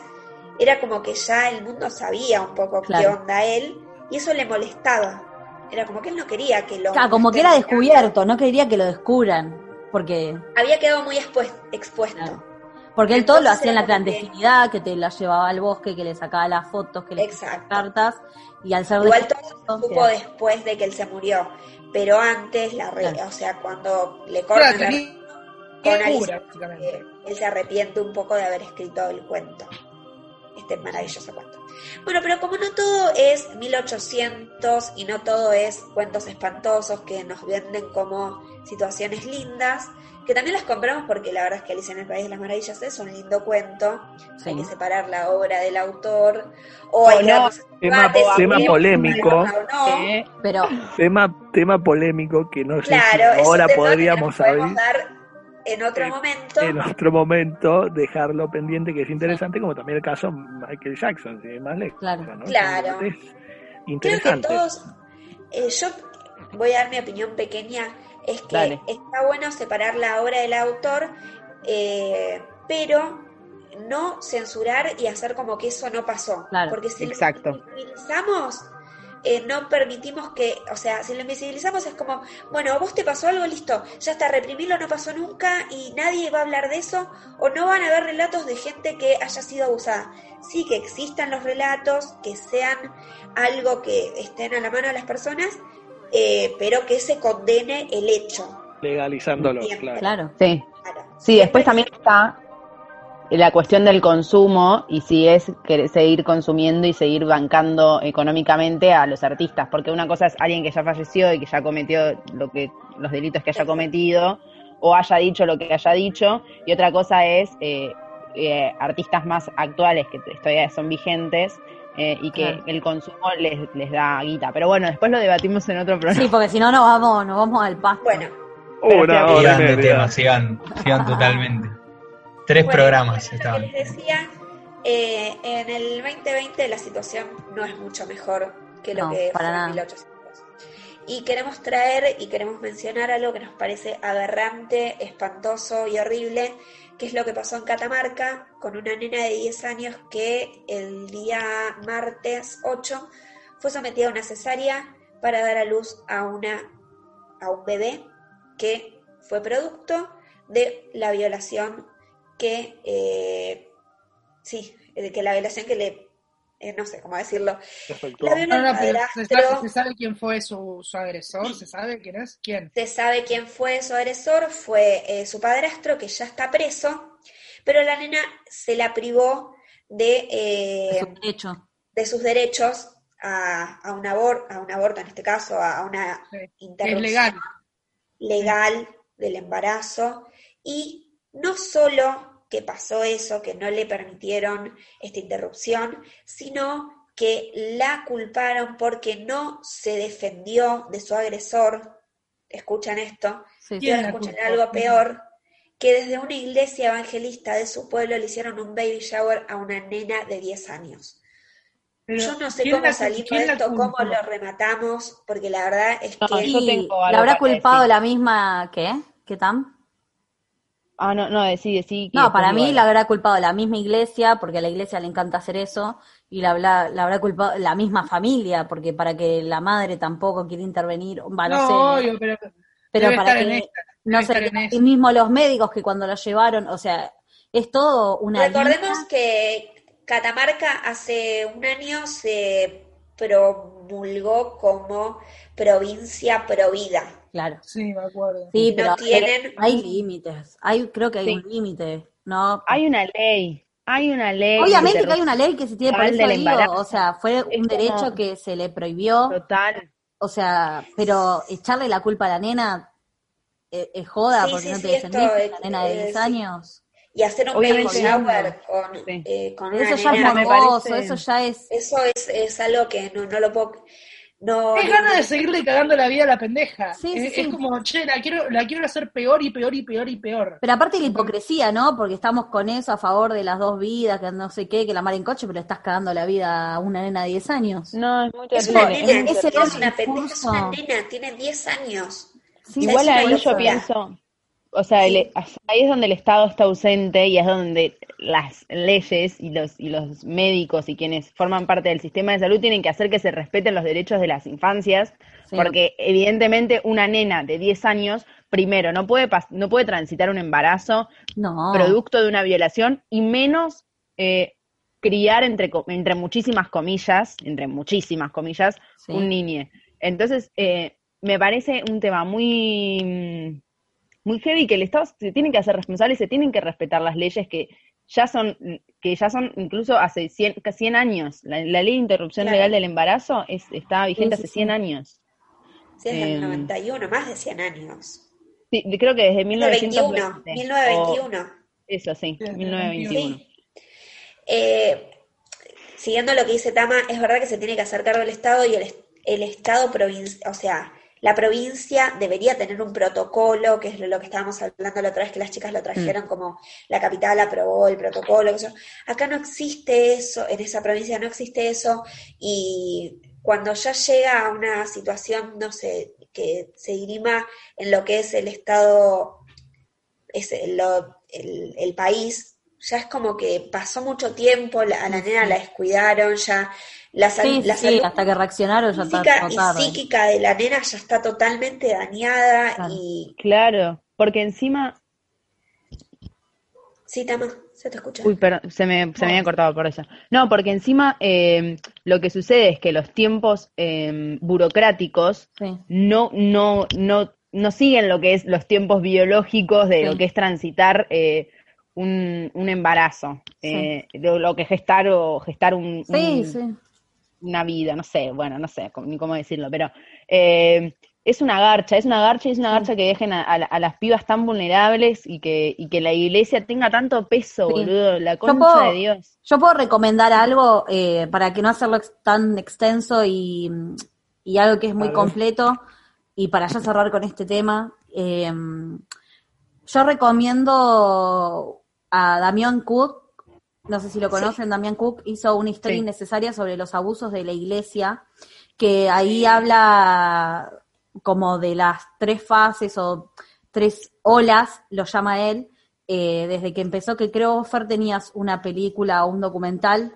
era como que ya el mundo sabía un poco qué onda él, y eso le molestaba. Era como que él no quería que lo... Claro, como que era descubierto, no quería que lo descubran. Porque, Había quedado muy expues- expuesto. Claro. porque él todo lo hacía en la como que- clandestinidad, que te la llevaba al bosque, que le sacaba las fotos, que le Exacto. cartas, y al ser Igual todo descubierto, se supo después de que él se murió. Pero antes, la re- Claro. o sea, cuando le Claro, cortan la con eh, él se arrepiente un poco de haber escrito el cuento. Este maravilloso cuento. Bueno, pero como no todo es 1800 y no todo es cuentos espantosos que nos venden como situaciones lindas, que también las compramos porque la verdad es que Alicia en el País de las Maravillas es un lindo cuento. Sí. Hay que separar la obra del autor o O hay no, tema- debates si tema es polémico. no. Eh, Pero, Tema, tema polémico que no sé Claro, si es un ahora podríamos dar en otro momento. en otro momento, dejarlo pendiente, que es interesante, como también el caso Michael Jackson, ir más lejos. Claro. ¿no? Claro. Es Creo que interesante. todos, eh, yo voy a dar mi opinión pequeña, es que Dale. está bueno separar la obra del autor, eh, pero no censurar y hacer como que eso no pasó. Claro, Porque si exacto. lo invisibilizamos, eh, no permitimos que, o sea, si lo invisibilizamos es como, bueno, a vos te pasó algo, listo, ya está, reprimirlo no pasó nunca y nadie va a hablar de eso, o no van a haber relatos de gente que haya sido abusada. Sí que existan los relatos, que sean algo que estén a la mano de las personas, eh, pero que se condene el hecho. Legalizándolo, Bien, claro. claro. sí. Claro. Sí, después también está la cuestión del consumo y si es que seguir consumiendo y seguir bancando económicamente a los artistas, porque una cosa es alguien que ya falleció y que ya cometió lo que los delitos que haya cometido o haya dicho lo que haya dicho y otra cosa es eh, eh, artistas más actuales que todavía son vigentes eh, y que Claro. el consumo les, les da guita. Pero bueno, después lo debatimos en otro programa. Sí, porque si no nos vamos, nos vamos al pasto. Bueno, Una hora sigan totalmente. Tres Bueno, programas lo que estaban. les decía, eh, en el 2020 la situación no es mucho mejor que lo No, que fue para en nada. 1800. Y queremos traer y queremos mencionar algo que nos parece aberrante, espantoso y horrible, que es lo que pasó en Catamarca con una nena de 10 años que el día martes 8 fue sometida a una cesárea para dar a luz a, una, a un bebé que fue producto de la violación que, eh, sí, de que la violación que le, eh, no sé cómo decirlo, la No, no, pero se sabe, se sabe quién fue su, su agresor, se sabe quién es, quién. se sabe quién fue su agresor, fue eh, su padrastro que ya está preso, pero la nena se la privó de, eh, Es un derecho. de sus derechos a, a, un abor- a un aborto, en este caso, a una Sí, que interrupción es legal. legal del embarazo y no solo que pasó eso, que no le permitieron esta interrupción, sino que la culparon porque no se defendió de su agresor. Escuchan esto. Sí, Y ahora escuchan algo peor, que desde una iglesia evangelista de su pueblo le hicieron un baby shower a una nena de 10 años. Pero, Yo no sé ¿quién cómo salimos de esto, cómo lo rematamos, porque la verdad es No, que yo tengo la habrá culpado decir. la misma, ¿qué? ¿Qué tan? Ah, no, no, decí, decí. que No, para mí la habrá culpado la misma iglesia, porque a la iglesia le encanta hacer eso, y la, habrá- la habrá culpado la misma familia, porque para que la madre tampoco quiera intervenir, va, no, No, sé, obvio, pero, pero para que, esta, no sé, y mismo los médicos que cuando lo llevaron, o sea, es todo una Recordemos línea- que Catamarca hace un año se promulgó como provincia provida. Claro. Sí, me acuerdo. Sí, No pero tienen- hay límites, hay, creo que hay Sí. un límite, ¿no? Hay una ley, hay una ley. Obviamente que hay una ley que se tiene, por eso digo, o sea, fue Es un como- derecho que se le prohibió, Total. o sea, pero echarle la culpa a la nena eh, es joda Sí, porque sí, no te defendiste, una nena de eh, 10 sí. años. Y hacer un baby shower con, Sí. eh, con una Eso ya es nena. morboso, parece- eso ya es... Eso es, es algo que no, no lo puedo... no... Es ganas de seguirle cagando la vida a la pendeja. Sí, sí, es, sí. es como, che, la quiero, la quiero hacer peor y peor y peor y peor. Pero aparte la hipocresía, ¿no? Porque estamos con eso a favor de las dos vidas, que no sé qué, que la mar en coche, pero le estás cagando la vida a una nena de 10 años. No, es muy Es una es nena, una pendeja, es una nena, tiene 10 años. Sí, Igual ahí yo pienso, o sea, el- ahí es donde el Estado está ausente y es donde las leyes y los, y los médicos y quienes forman parte del sistema de salud tienen que hacer que se respeten los derechos de las infancias, Sí. porque evidentemente una nena de 10 años, primero, no puede, pas- no puede transitar un embarazo No. producto de una violación y menos eh, criar entre, entre muchísimas comillas, entre muchísimas comillas, Sí. un niño. Entonces, eh, me parece un tema muy, muy heavy que el Estado se tiene que hacer responsable y se tienen que respetar las leyes que ya son, que ya son incluso hace 100, casi 100 años. La, la ley de interrupción Claro. legal del embarazo es, está vigente Sí, sí, hace 100 sí. años. Sí, es del Em, 91, más de 100 años. Sí, creo que desde 1921, 1920. 1921. o- eso sí, Sí, 1921. Sí. Eh, siguiendo lo que dice Tama, es verdad que se tiene que hacer cargo el Estado y el, el Estado provincia, o sea, la provincia debería tener un protocolo, que es lo que estábamos hablando la otra vez, que las chicas lo trajeron como la capital aprobó el protocolo. yo. Acá no existe eso, en esa provincia no existe eso, y cuando ya llega a una situación, no sé, que se dirima en lo que es el Estado, es lo- el, el país, ya es como que pasó mucho tiempo, a la nena la descuidaron, ya la, Sí, la sí, salud hasta que reaccionaron ya está física y psíquica de la nena ya está totalmente dañada Claro. y... Claro, porque encima Sí, Tama, se te escucha. Uy, perdón, se me, se me había cortado por eso. No, porque encima eh, lo que sucede es que los tiempos eh, burocráticos Sí. no, no, no, no siguen lo que es los tiempos biológicos de Sí. lo que es transitar eh, un, un embarazo, eh, lo, lo que gestar o gestar un, Sí, un- sí. Una vida, no sé, bueno, no sé ni cómo decirlo, pero eh, es una garcha, es una garcha y es una garcha que dejen a, a la- a las pibas tan vulnerables y que, y que la iglesia tenga tanto peso, Sí. boludo, la Yo concha puedo- de Dios. Yo puedo recomendar algo eh, para que no hacerlo tan extenso y, y algo que es muy completo y para ya cerrar con este tema. eh, yo recomiendo a Damián Cook, no sé si lo conocen, Damián Cook hizo una historia Sí. innecesaria sobre los abusos de la iglesia, que ahí habla como de las tres fases o tres olas, lo llama él, eh, desde que empezó, que creo, Fer, tenías una película o un documental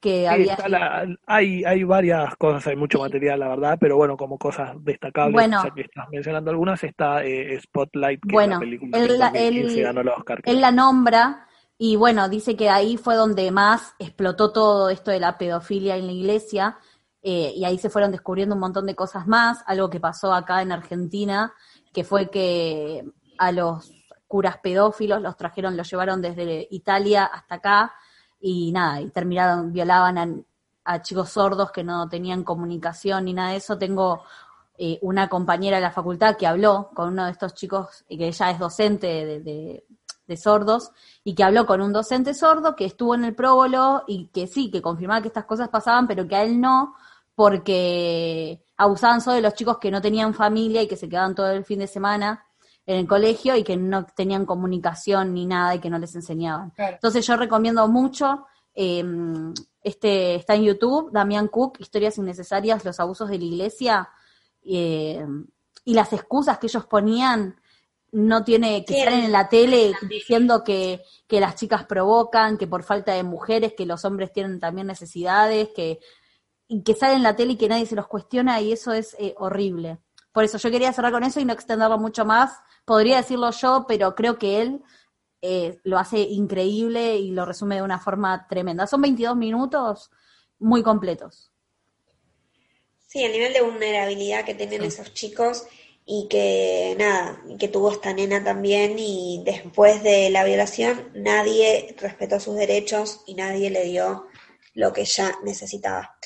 que había... la- hay, hay varias cosas, hay mucho material, la verdad, pero bueno, como cosas destacables, Bueno. que estás mencionando algunas, está eh, Spotlight, que Bueno, es la película él que en la- 2015 él- ganó el Oscar. Él la nombra y bueno, dice que ahí fue donde más explotó todo esto de la pedofilia en la iglesia eh, y ahí se fueron descubriendo un montón de cosas más, algo que pasó acá en Argentina, que fue que a los curas pedófilos los trajeron, los llevaron desde Italia hasta acá y nada, y terminaron, violaban a, chicos sordos que no tenían comunicación ni nada de eso. Tengo eh, una compañera de la facultad que habló con uno de estos chicos, y que ella es docente de- de sordos, y que habló con un docente sordo que estuvo en el próbolo y que sí, que confirmaba que estas cosas pasaban, pero que a él no, porque abusaban solo de los chicos que no tenían familia y que se quedaban todo el fin de semana en el colegio y que no tenían comunicación ni nada y que no les enseñaban. Claro. Entonces yo recomiendo mucho, eh, este está en YouTube, Damián Cook, Historias Innecesarias, los abusos de la iglesia, eh, y las excusas que ellos ponían, no tiene que salen en la tele diciendo que, que las chicas provocan, que por falta de mujeres, que los hombres tienen también necesidades, que, que salen en la tele y que nadie se los cuestiona, y eso es eh, horrible. Por eso yo quería cerrar con eso y no extenderlo mucho más. Podría decirlo yo, pero creo que él eh, lo hace increíble y lo resume de una forma tremenda. Son 22 minutos muy completos. Sí, el nivel de vulnerabilidad que tienen esos chicos y que nada, y que tuvo esta nena también y después de la violación nadie respetó sus derechos y nadie le dio lo que ella necesitaba.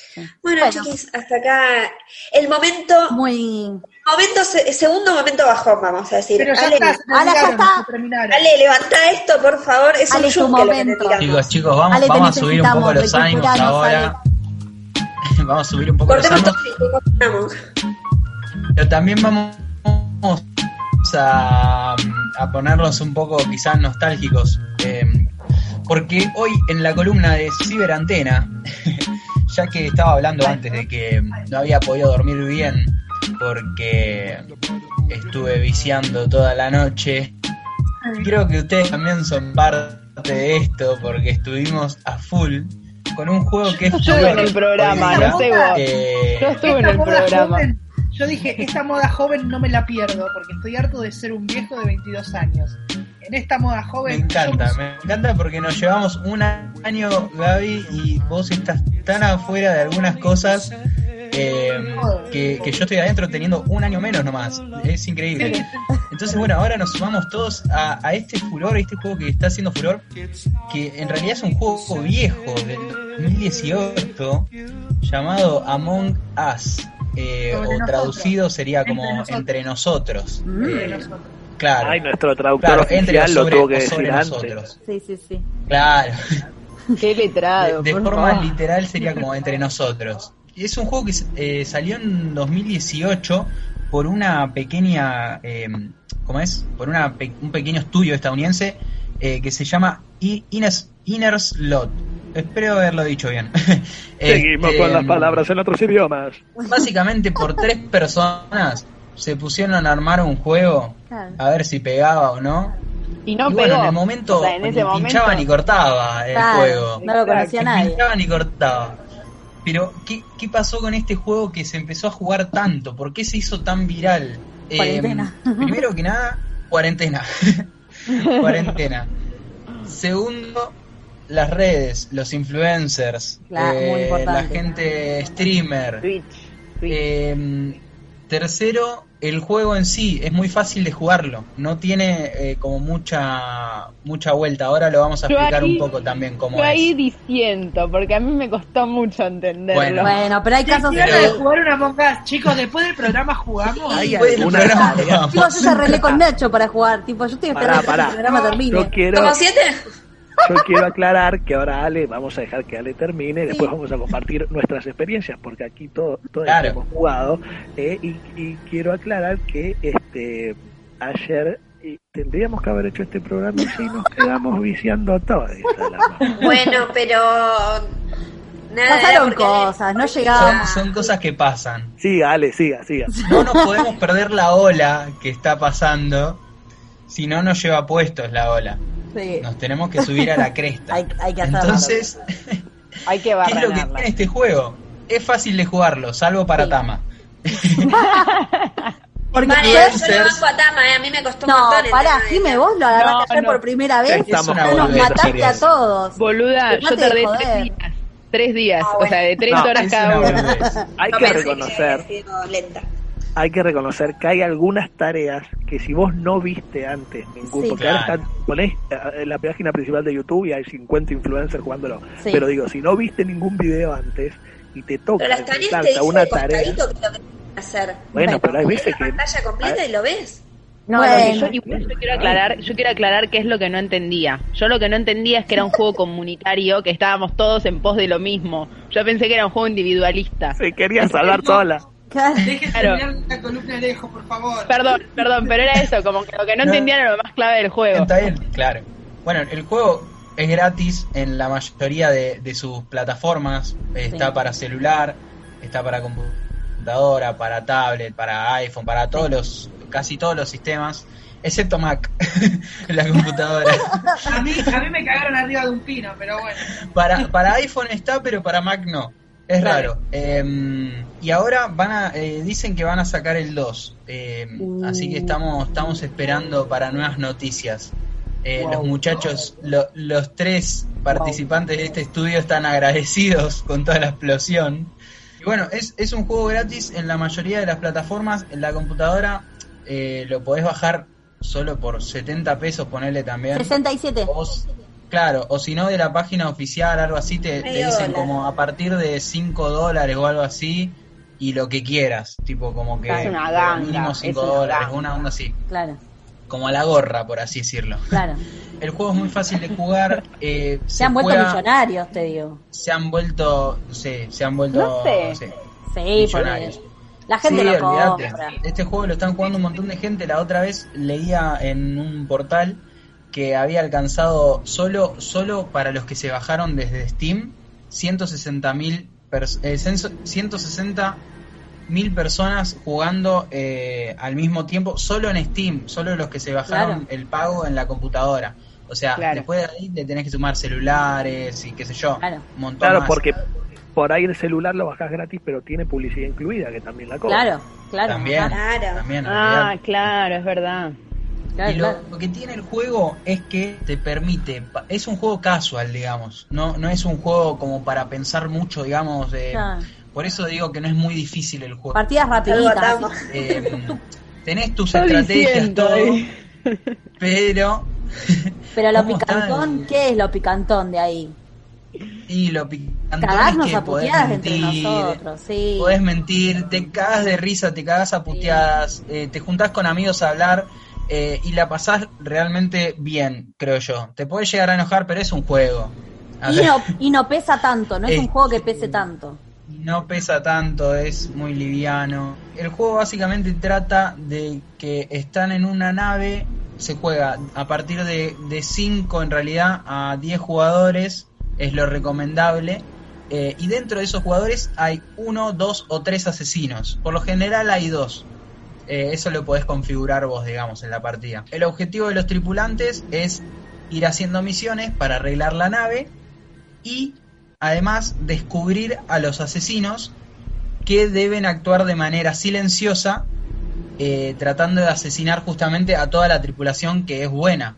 Bueno, Bueno. chiquis, hasta acá el momento, Muy. momento se- segundo momento bajón, vamos a decir. Pero ya Ale, está, ya. Ale, levanta esto, por favor, es Ale, un tu yunque lo que momento. Chicos, chicos, vamos, Ale, vamos a subir un poco los ánimos ahora. vamos a subir un poco los Cortemos ánimos, y continuamos. pero también vamos a, a ponernos un poco quizás nostálgicos. eh, porque hoy en la columna de Ciberantena, ya que estaba hablando antes de que no había podido dormir bien porque estuve viciando toda la noche, creo que ustedes también son parte de esto porque estuvimos a full con un juego que es Yo estuve en el programa, no sé vos. eh, Yo estuve en el programa. joven, yo dije, esta moda joven no me la pierdo porque estoy harto de ser un viejo de 22 años. En esta moda Me joven... encanta, somos- me encanta porque nos llevamos un año, Gaby, y vos estás tan afuera de algunas cosas eh, que, que yo estoy adentro teniendo un año menos nomás. Es increíble. Entonces, bueno, ahora nos sumamos todos a, a este furor, a este juego que está haciendo furor, que en realidad es un juego viejo del 2018 llamado Among Us. Eh, o nosotros. traducido sería como Entre entre nosotros. Mm. Eh, de nosotros. claro. Ay, nuestro traductor Claro, entre oficial lo sobre, tuvo que o decir sobre antes. nosotros. Sí, sí, sí. Claro. Qué De, letrado. de por forma favor. literal sería como entre nosotros. Y Es un juego que eh, salió en 2018 por una pequeña, eh, ¿cómo es? Por una pe- un pequeño estudio estadounidense eh, que se llama I- Inner, Inner Slot. Espero haberlo dicho bien. Seguimos Este, con las palabras en otros idiomas. Básicamente por tres personas se pusieron a armar un juego a ver si pegaba o no. Y no y bueno, pegó. en el momento O sea, en ni ese pinchaba momento. ni cortaba el Claro, juego. no lo conocía nadie. pinchaba ni cortaba. Pero, ¿qué, ¿qué pasó con este juego que se empezó a jugar tanto? ¿Por qué se hizo tan viral? Eh, Cuarentena. primero que nada, cuarentena. cuarentena. Segundo, las redes, los influencers, eh, la gente streamer. Twitch. Twitch. Eh, tercero, el juego en sí es muy fácil de jugarlo, no tiene eh, como mucha mucha vuelta. Ahora lo vamos a Yo explicar ahí- un poco también cómo Yo ahí es. disiento, porque a mí me costó mucho entenderlo. Bueno. Bueno, pero hay casos de... de jugar una Among Us. Chicos, después del programa jugamos. Hay Después del programa jugamos. Chicos, yo ya arreglé con Nacho para jugar. Tipo, yo estoy esperando Pará, que el programa termine. Yo quiero, ¿Como siete? Yo quiero aclarar que ahora Ale, vamos a dejar que Ale termine y después vamos a compartir nuestras experiencias, porque aquí todo, todos Claro. hemos jugado. eh, y, y quiero aclarar que este ayer y tendríamos que haber hecho este programa y nos quedamos viciando todo. la madre. Bueno, pero. Nada, Pasaron cosas, no Son, llegábamos. son cosas que pasan. Siga, Ale, siga, siga. No nos podemos perder la ola que está pasando, si no nos lleva puestos la ola. Sí. Nos tenemos que subir a la cresta. Hay, hay que hacerlo. Entonces, Hay que ¿qué es lo que tiene este juego? Es fácil de jugarlo, salvo para Sí. Tama. Porque Vale, yo lo banco a Tama, eh, a mí me costó un No, montón. el pará, Jime, vos lo agarraste No, ayer no. por primera vez. Ya nos mataste a todos. Boluda, yo tardé tres días. Tres días, Ah, o sea, de tres No, horas cada uno. Hay No que reconocer, lenta. Hay que reconocer que hay algunas tareas que si vos no viste antes ningún, Sí. porque ahora están, ponés eh, en la página principal de YouTube y hay 50 influencers jugándolo, Sí. pero digo, si no viste ningún video antes y te toca Pero las tareas te una tarea, que lo que hacer. bueno, pero hay veces la que pantalla completa y lo ves. No, Bueno. que yo, igual yo quiero aclarar, yo quiero aclarar qué es lo que no entendía. Yo lo que no entendía es que era un juego comunitario, que estábamos todos en pos de lo mismo. Yo pensé que era un juego individualista. se quería salvar sola. Claro. Terminar la columna de Alejo, por favor. Perdón, perdón, pero era eso, como que lo que no No. entendía era lo más clave del juego. Está bien, claro. Bueno, el juego es gratis en la mayoría de, de sus plataformas. Está Sí. para celular, está para computadora, para tablet, para iPhone, para todos los, casi todos los sistemas, excepto Mac, la computadora. A mí, a mí me cagaron arriba de un pino, pero bueno. Para, para iPhone está, pero para Mac no. Es raro. Eh, y ahora van a, eh, dicen que van a sacar el 2. eh, Uh. Así que estamos, estamos esperando para nuevas noticias. Eh, Wow. Los muchachos, lo- los tres participantes de este estudio están agradecidos con toda la explosión. Y bueno, es, es un juego gratis en la mayoría de las plataformas. En la computadora eh, lo podés bajar solo por 70 pesos, ponerle también. 67. O s- claro, o si no de la página oficial, algo así, te, dicen dólar. como a partir de 5 dólares o algo así, y lo que quieras, tipo como que Es una ganga, mínimo es 5 una dólares, ganga. una onda así. Claro. como a la gorra, por así decirlo. Claro. El juego es muy fácil de jugar. eh, Se han vuelto millonarios, te digo. Se han vuelto, sí, se han vuelto, No sé. sí, Sí, millonarios. la gente Sí, lo compra. Este juego lo están jugando un montón de gente. La otra vez leía en un portal que había alcanzado solo, solo para los que se bajaron desde Steam 160 mil 160 mil personas jugando eh, al mismo tiempo, solo en Steam, solo los que se bajaron Claro. el pago en la computadora. O sea, Claro. después de ahí le tenés que sumar celulares y qué sé yo, Claro. un montón Claro, más. porque por ahí el celular lo bajás gratis, pero tiene publicidad incluida, que también la cobra. Claro, claro. También, Claro. también, Ah, claro, es verdad. Claro, y lo, claro. lo que tiene el juego es que te permite, es un juego casual, digamos, no, no es un juego como para pensar mucho, digamos, de- Claro. por eso digo que no es muy difícil el juego. Partidas rapiditas. Eh, tenés tus estrategias, diciendo todo. Pero pero lo ¿Cómo está picantón, ¿qué es lo picantón de ahí? y lo picantón Cagarnos es que a podés entre mentir, nosotros, sí. podés mentir, te cagas de risa, te cagas a puteadas, eh, te juntás con amigos a hablar eh, y la pasás realmente bien, creo yo. Te podés llegar a enojar, pero es un juego. Y no, y no pesa tanto, no es un Eh, juego que pese tanto. no pesa tanto, es muy liviano. El juego básicamente trata de que están en una nave, se juega a partir de 5 en realidad a 10 jugadores, es lo recomendable. eh, y dentro de esos jugadores hay uno, dos o tres asesinos. Por lo general hay dos. Eh, eso lo podés configurar vos, digamos, en la partida. El objetivo de los tripulantes es ir haciendo misiones para arreglar la nave y además descubrir a los asesinos que deben actuar de manera silenciosa eh, tratando de asesinar justamente a toda la tripulación que es buena.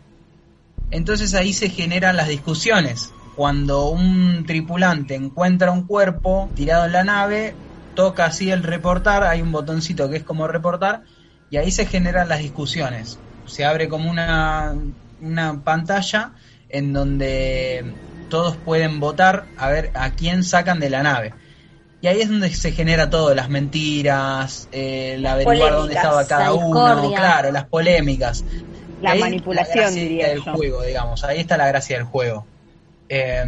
Entonces ahí se generan las discusiones. Cuando un tripulante encuentra un cuerpo tirado en la nave, toca así el reportar, hay un botoncito que es como reportar, y ahí se generan las discusiones. Se abre como una, una pantalla en donde todos pueden votar a ver a quién sacan de la nave. Y ahí es donde se genera todo, las mentiras, eh, el averiguar dónde estaba cada uno, claro, las polémicas. La Ahí manipulación, la diría del yo. juego, digamos. Ahí está la gracia del juego. Eh,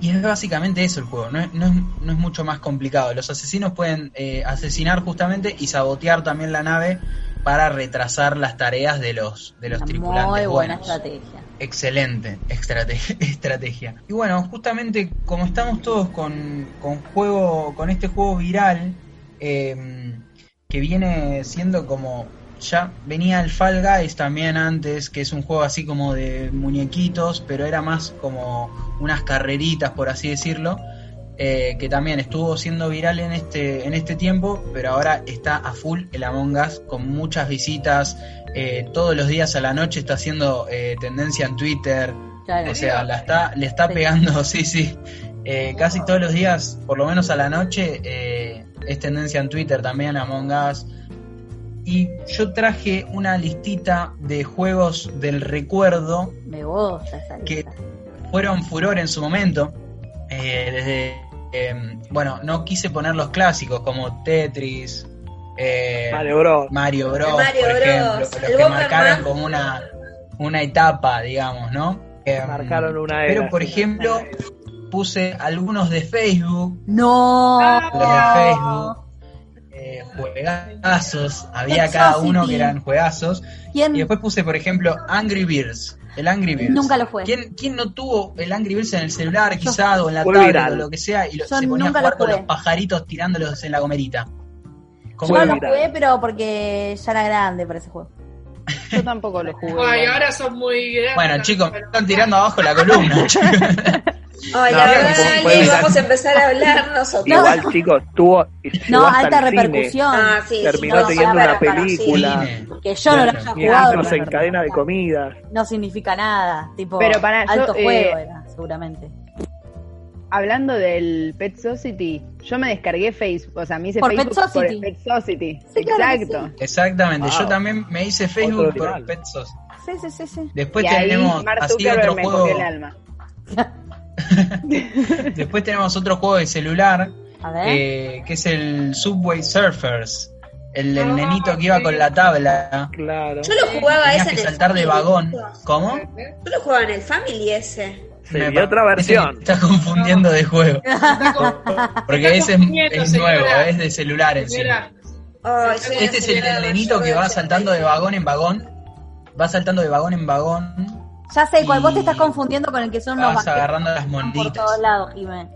y es básicamente eso el juego, no es, no es, no es mucho más complicado. Los asesinos pueden eh, asesinar justamente y sabotear también la nave para retrasar las tareas de los, de los Una tripulantes muy buena buenos. estrategia. Excelente estrate- estrategia. Y bueno, justamente como estamos todos con, con juego, con este juego viral, eh, que viene siendo como ya venía el Fall Guys también antes, que es un juego así como de muñequitos, pero era más como unas carreritas, por así decirlo, eh, que también estuvo siendo viral en este, en este tiempo, pero ahora está a full el Among Us con muchas visitas, eh, todos los días a la noche está haciendo eh, tendencia en Twitter, Claro. o sea, la está, le está pegando, sí, sí. Casi todos los días, por lo menos a la noche, es tendencia en Twitter también, Among Us. Y yo traje una listita de juegos del recuerdo Me gusta esa que lista. fueron furor en su momento. Eh, desde, eh, bueno, no quise poner los clásicos como Tetris, eh, Mario Bros. Mario Bros, Mario por Bros, ejemplo, los el que Bomberman. marcaron como una, una etapa, digamos, ¿no? Eh, Marcaron una Pero, era, por sí. ejemplo, puse algunos de Facebook, No. los de Facebook, eh, juegazos, había cada uno que eran juegazos. ¿Quién? Y después puse, por ejemplo, Angry Birds. El Angry Birds. Nunca lo jugué. ¿Quién, quién no tuvo el Angry Birds en el celular, quizás, o en la tablet, viral. o lo que sea, y lo- se ponía a jugar lo con los pajaritos tirándolos en la gomerita? Yo ¿Cómo Fue lo jugué, pero porque ya era grande para ese juego. Yo tampoco lo jugué. Ay, ahora son muy grandes. Bueno, chicos, me están tirando abajo la columna. Ay, No, la verdad, que vamos a empezar a hablar nosotros. Igual, chicos, tuvo. No, alta el cine, repercusión. Ah, sí, sí, Terminó no, teniendo para, una para, película. Que yo no lo haya jugado. en pero- cadena de comidas. No significa nada. Tipo, Pero pará, yo, alto eh, juego era, seguramente. Hablando del Pet Society, yo me descargué Facebook, o sea, me hice Por Facebook Pet por el Pet Society. Sí, claro Exacto. Exactamente, Wow. yo también me hice Facebook Otro por. Pet Society. Sí, sí, sí, sí. Después y ahí tenemos Mark así otro me juego. el alma. Después tenemos otro juego de celular A ver. eh, que es el Subway Surfers. El, el Ah, nenito que iba sí. con la tabla. Claro. Yo lo jugaba Tenías ese que en el saltar de vagón. ¿Cómo? Yo lo jugaba en el Family ese. Sí, y otra versión. te Estás confundiendo de juego. Porque ese es, nuevo, es de celular encima. Este es el nenito que va 80. saltando de vagón en vagón. Va saltando de vagón en vagón. Ya sé cuál, vos te estás confundiendo con el que son los Vas agarrando las están por todos lados, Jimé.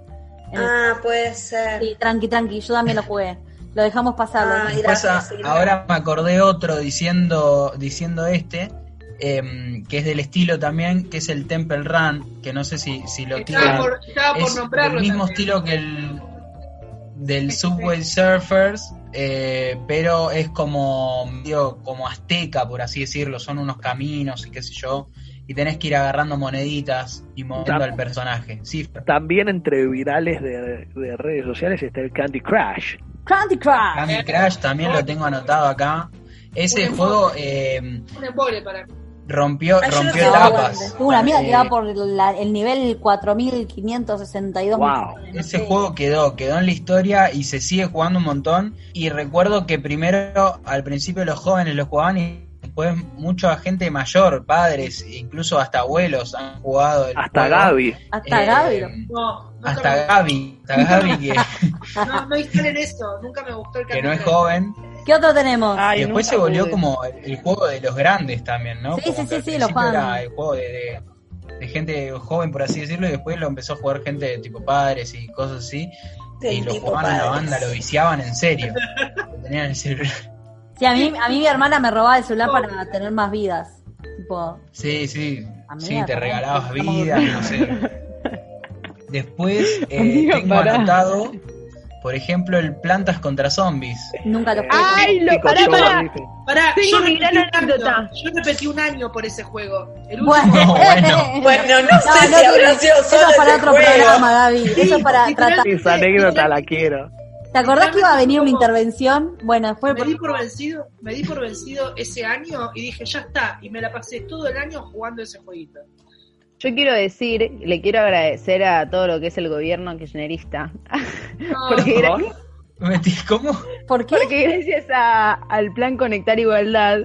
El- Ah, puede ser. Sí, tranqui, tranqui, yo también lo jugué. Lo dejamos pasar. Ah, dejamos- Después, Gracias, a- sí, ahora me acordé otro diciendo, diciendo este, em, que es del estilo también, que es el Temple Run, que no sé si, si lo tiran. por, Es del mismo también. estilo que el del Subway Surfers, eh, pero es como medio como azteca, por así decirlo, son unos caminos y qué sé yo, y tenés que ir agarrando moneditas y moviendo al personaje. Sí, También entre virales de, de redes sociales está el Candy Crush. Candy Crush. Candy Crush también lo tengo anotado acá. Ese Un juego eh, Un embole para mí. rompió, Ay, rompió no sé etapas. Tuve una amiga que Eh, iba por la- el nivel 4562. Wow. Ese juego quedó, quedó en la historia y se sigue jugando un montón. Y recuerdo que primero, al principio los jóvenes lo jugaban y después mucha gente mayor, padres, incluso hasta abuelos han jugado. el Hasta juego. Gaby. Hasta Eh, Gaby. lo- No, nunca Hasta me- Gaby, hasta Gaby que, No, no instalen eso. Nunca me gustó el que no es joven. ¿Qué otro tenemos? Ay, y después se volvió pude. como el, el juego de los grandes también, ¿no? Sí, Como sí, sí, sí, lo principio juegan. era el juego de, de- de gente joven, por así decirlo, y después lo empezó a jugar gente tipo padres y cosas así. Y lo jugaban en la padres. banda, lo viciaban en serio. Lo tenían en el celular. Sí, a mí, a mí mi hermana me robaba el celular para tener más vidas. Tipo, Sí, sí, Amiga, sí, te regalabas estamos vida, no sé. Después eh, tengo pará. anotado, por ejemplo, el Plantas contra Zombies. nunca lo jugué. Ay, lo, pará, yo, pará. Pará, yo repetí, gran un año, anécdota. yo repetí un año por ese juego. El último Bueno, bueno. Bueno, no sé si habrá sido eso es para ese otro juego. programa, Gaby. Eso es para tratar. Esa anécdota la quiero. ¿Te acordás que iba a venir una intervención? Bueno, después. me di por vencido, me di por vencido ese año y dije, ya está, y me la pasé todo el año jugando ese jueguito. Yo quiero decir, le quiero agradecer a todo lo que es el gobierno kirchnerista. No, Porque, gra- Me metí- ¿Cómo? ¿Por qué? porque gracias a- al plan Conectar Igualdad,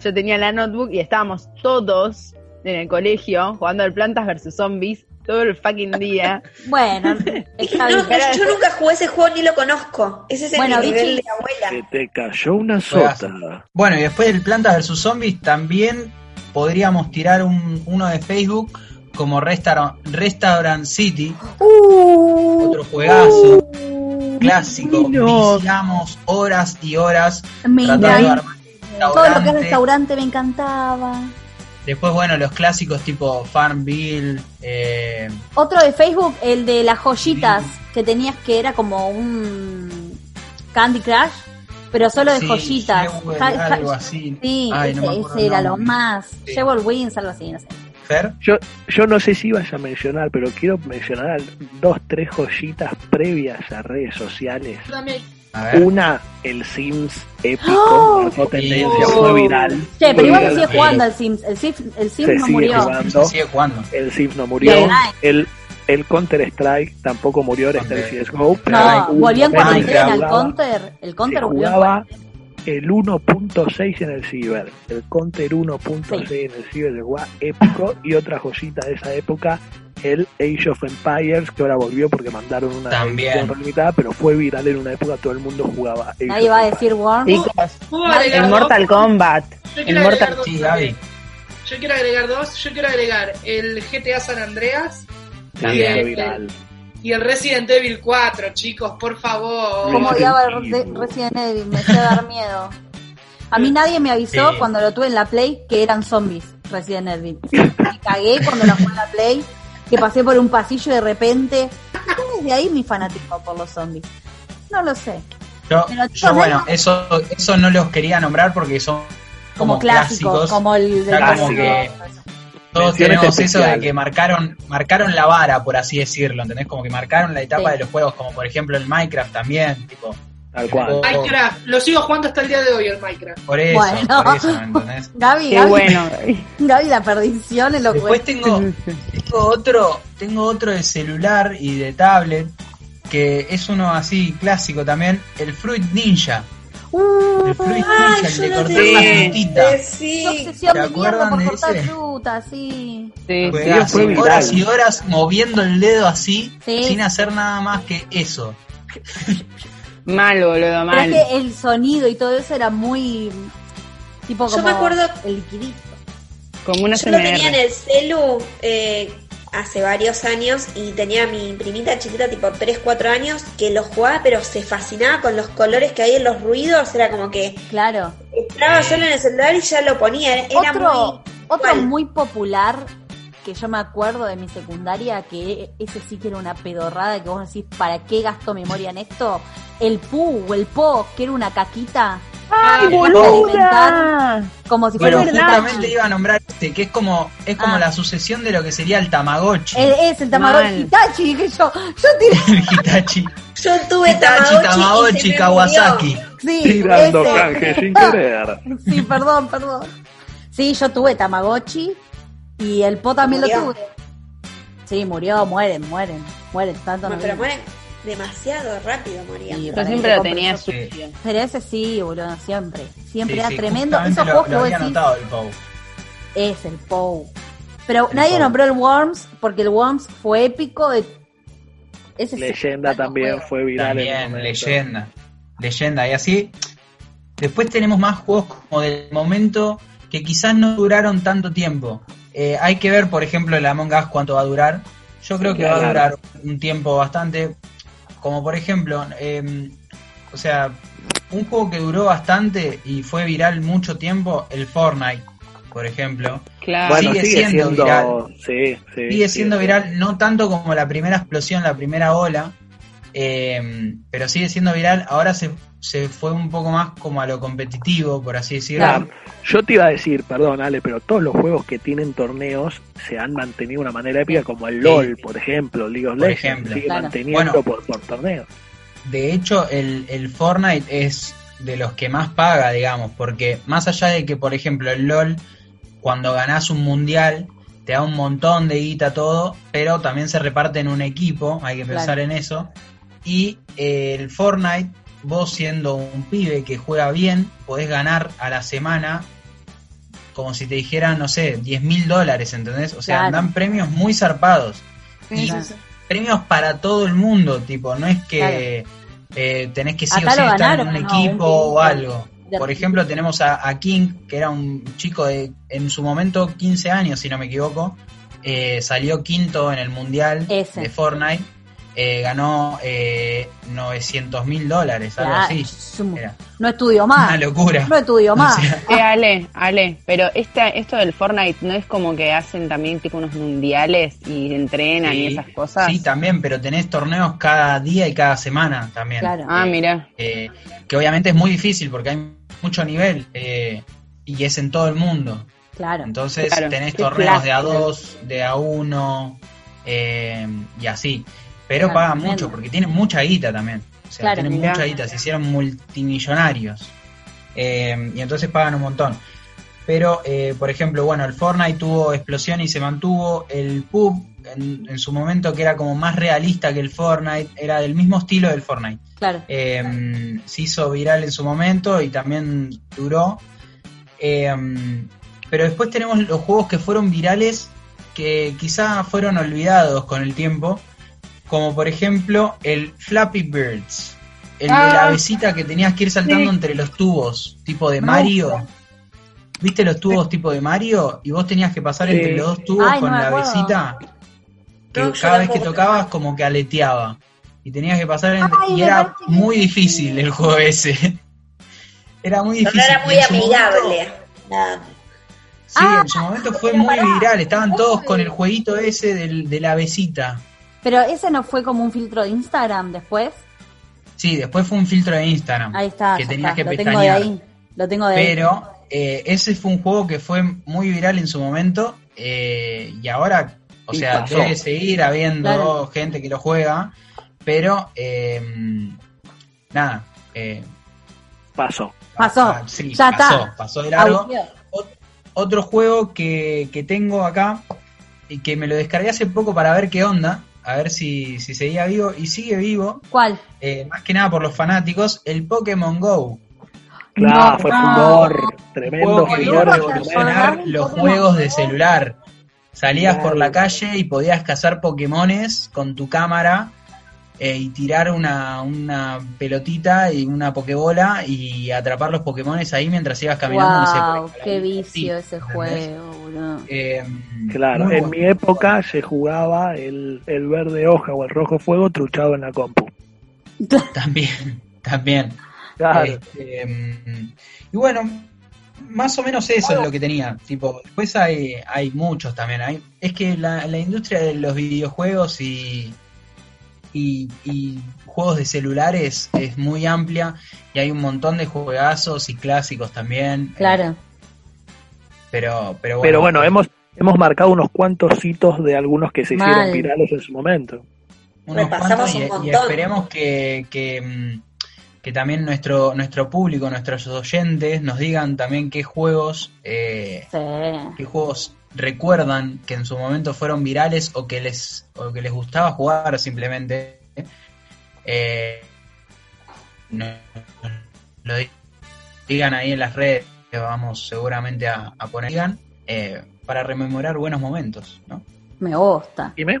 yo tenía la notebook y estábamos todos en el colegio jugando al Plantas versus Zombies todo el fucking día. Bueno, está No, bien. yo nunca jugué ese juego ni lo conozco. Ese es el Bueno, nivel Vichy. de abuela. Que te cayó una sota. Bueno, y después del Plantas vs Zombies también podríamos tirar un, uno de Facebook como Restaurant, Restaurant City, Uh, otro juegazo, uh, clásico. Viciamos horas y horas Me tratando de encanta. armar un Todo lo que es restaurante me encantaba. Después, bueno, los clásicos tipo Farmville, eh, Otro de Facebook, el de las joyitas, que tenías que era como un Candy Crush, pero solo de sí, joyitas. Jewel, algo así. Sí, Ay, no me ese, acuerdo ese era lo más. Sí. Jewel Wings, algo así, no sé. Fer. Yo, yo no sé si ibas a mencionar, pero quiero mencionar dos, tres joyitas previas a redes sociales. Yo también. Una, el Sims épico, ¡Oh! marcó tendencia, Oh. fue viral. Che, pero igual sigue sí. jugando al Sims. El Sims, el Sims Se no sigue murió. jugando. Se sigue jugando. El Sims no murió. El, el Counter Strike tampoco murió, está el Counter. CSGO. pero No, volvió en cuarentena. El jugaba- counter, el counter volvió en el 1.6 en el Ciber. El Counter 1.6 en el Ciber jugaba épico. Y otra joyita de esa época, el Age of Empires, que ahora volvió porque mandaron una También. edición limitada, pero fue viral en una época, todo el mundo jugaba. Age Nadie of va a decir Worm. Chicos, ¿Puedo agregar el dos? Mortal Kombat. Yo El quiero Mortal. Gaby. Yo quiero agregar dos. Yo quiero agregar el GTA San Andreas También. fue viral. y el Resident Evil 4, chicos, por favor. Como odiaba. Re- Resident Evil, me hacía dar miedo. A mí nadie me avisó Sí. cuando lo tuve en la Play que eran zombies Resident Evil. Me cagué cuando lo jugué en la Play, que pasé por un pasillo y de repente. Desde ahí mi fanatismo por los zombies. No lo sé. Yo, Pero yo, chicos, bueno, ¿no? eso, eso no los quería nombrar porque son Como, como, clásicos, como el de Ya como clásico. que todos Menciones tenemos eso de que marcaron, marcaron la vara, por así decirlo, ¿entendés? Como que marcaron la etapa Sí. de los juegos, como por ejemplo el Minecraft también, tipo, Tal cual. Minecraft, lo sigo jugando hasta el día de hoy el Minecraft. por eso, Bueno. por eso, ¿entendés? Gaby, Qué Gaby, bueno. Gaby, la perdición en los Después juegos. tengo, tengo otro, tengo otro de celular y de tablet, que es uno así clásico también, el Fruit Ninja. Uh, El Fruit Ah, Ninja, el yo de lo cortar tenía. la Sí. frutita. Eh, qué Sí, obsesión ¿Se de mierda acuerdan por de cortar ese? fruta, sí. Sí, sí. Horas y horas moviendo el dedo así, Sí. sin hacer nada más que eso. Mal, boludo, Pero es mal. que el sonido y todo eso era muy. Tipo Yo como me acuerdo- el liquidito. Como una Yo lo tenía en el celu eh, hace varios años y tenía a mi primita chiquita, tipo 3, 4 años, que lo jugaba, pero se fascinaba con los colores que hay en los ruidos. Era como que Claro. entraba solo en el celular y ya lo ponía. Era otro muy. otro mal. muy popular que yo me acuerdo de mi secundaria, que ese sí que era una pedorrada, que vos decís, ¿para qué gasto memoria en esto? El pu o el po, que era una caquita. ¡Ay, boluda! Como si Bueno, fuera un justamente iba a nombrar este, que es como, es como Ah. la sucesión de lo que sería el Tamagotchi. Es, es el Tamagotchi. Hitachi, que yo, yo tiré, El Hitachi. Yo tuve Hitachi, Tamagotchi, Kawasaki. sí, Tirando canje sin querer. Sí, perdón, perdón. Sí, yo tuve Tamagotchi y el Po también lo tuve. Sí, murió, mueren, mueren, mueren, tanto no Pero mueren demasiado rápido morían. Sí, Yo para siempre lo te tenía sucio. Pero ese sí, boludo, siempre. Siempre Sí, era sí, tremendo. Esos lo, juegos que lo vos había decís anotado el Pau. es el POU. Pero El nadie Pou. nombró el Worms porque el Worms fue épico de. Ese Leyenda también juego. fue viral También, leyenda. Leyenda. Y así, después tenemos más juegos como del momento que quizás no duraron tanto tiempo. Eh, hay que ver, por ejemplo, el Among Us cuánto va a durar. Yo creo que va a durar un tiempo bastante. Como por ejemplo, eh, o sea, un juego que duró bastante y fue viral mucho tiempo, el Fortnite, por ejemplo. Claro. Bueno, Sigue sigue, siendo siendo, viral. Sí, sí, sigue siendo sí. viral, no tanto como la primera explosión, la primera ola, eh, pero sigue siendo viral. Ahora se, se fue un poco más como a lo competitivo, por así decirlo. Claro. Yo te iba a decir, perdón Ale, pero todos los juegos que tienen torneos se han mantenido de una manera épica, como el LOL, por ejemplo, League of Por Legends, ejemplo. sigue Claro. manteniendo Bueno. por, por torneos. De hecho, el, el Fortnite es de los que más paga, digamos, porque más allá de que, por ejemplo, el LOL, cuando ganás un mundial, te da un montón de guita todo, pero también se reparte en un equipo, hay que Claro. pensar en eso. Y eh, el Fortnite, vos siendo un pibe que juega bien, podés ganar a la semana como si te dijeran, no sé, 10 mil dólares, ¿entendés? O sea, Claro. dan premios muy zarpados. Y premios para todo el mundo, tipo, no es que eh, tenés que sí o sí estar en un ¿no? equipo o algo. Por ejemplo, tenemos a, a King, que era un chico de, en su momento, 15 años, si no me equivoco, eh, salió quinto en el mundial Ese. de Fortnite, eh, ganó eh, 900 mil dólares, algo Claro, así. Era No estudio más. una locura. No estudio O más. sea, Eh, Ale, Ale, pero esta, esto del Fortnite no es como que hacen también tipo unos mundiales y entrenan y esas cosas. Sí, también, pero tenés torneos cada día y cada semana también. Claro. Ah, mira. Eh, que obviamente es muy difícil porque hay mucho nivel eh, y es en todo el mundo. Claro. Entonces Claro, tenés torneos de plástico. A2, de A1 eh, y así. Pero Claro, pagan tremendo. mucho porque tienen mucha guita también. O sea, Claro, tienen mirá. mucha guita, se hicieron multimillonarios. Eh, y entonces pagan un montón. Pero, eh, por ejemplo, bueno, el Fortnite tuvo explosión y se mantuvo. El PUB, en, en su momento, que era como más realista que el Fortnite, era del mismo estilo del Fortnite. Claro. Eh, se hizo viral en su momento y también duró. Eh, pero después tenemos los juegos que fueron virales que quizá fueron olvidados con el tiempo, como por ejemplo el Flappy Birds, el de la Ah. besita que tenías que ir saltando Sí. entre los tubos, tipo de No. Mario. ¿Viste los tubos tipo de Mario? Y vos tenías que pasar Sí. entre los dos tubos Ay, no con la besita, que No, cada vez que tocabas como que aleteaba. Y tenías que pasar entre- Ay, y era muy difícil el juego ese. Era muy No difícil. era y muy amigable. momento- sí, Ah, en su momento fue muy pará, viral. Estaban todos con el jueguito ese del- de la besita. Pero ese no fue como un filtro de Instagram después. Sí, después fue un filtro de Instagram. Ahí está. Que ya tenías está, que Lo tengo de ahí. Lo tengo de ahí. Pero eh, ese fue un juego que fue muy viral en su momento. eh, y ahora, o Y sea, pasó. debe seguir habiendo Claro. gente que lo juega. Pero, eh, nada. eh, Pasó. Pasó. ah, sí, ya pasó, está. pasó de largo. Ot- Otro juego que, que tengo acá y que me lo descargué hace poco para ver qué onda, a ver si, si seguía vivo y sigue vivo, ¿Cuál? eh, más que nada por los fanáticos, el Pokémon Go. Claro, No, fue no. furor, tremendo juego que vino a furor. revolucionar los juegos de celular. Salías por la calle y podías cazar Pokémones con tu cámara eh, y tirar una, una pelotita y una Pokébola y atrapar los Pokémones ahí mientras ibas caminando. no sé, wow, qué vicio ese ¿entendés? juego, boludo. Eh, Claro, muy en bueno. mi época se jugaba el, el verde hoja o el rojo fuego truchado en la compu. También, también. Claro. Este, mm, y bueno, más o menos eso es lo que tenía. Tipo, después hay, hay muchos también. Hay, es que la, la industria de los videojuegos y, y, y juegos de celulares es muy amplia y hay un montón de juegazos y clásicos también. Claro. Pero, pero bueno, Pero bueno, hemos, hemos marcado unos cuantos hitos de algunos que se Mal. hicieron virales en su momento. unos cuantos y, un y esperemos que, que, mm, que también nuestro nuestro público, nuestros oyentes nos digan también qué juegos eh, Sí. qué juegos recuerdan que en su momento fueron virales o que les o que les gustaba jugar simplemente eh, no- lo di- digan ahí en las redes que vamos seguramente a, a poner digan, eh, para rememorar buenos momentos ¿no? Me gusta. Dime.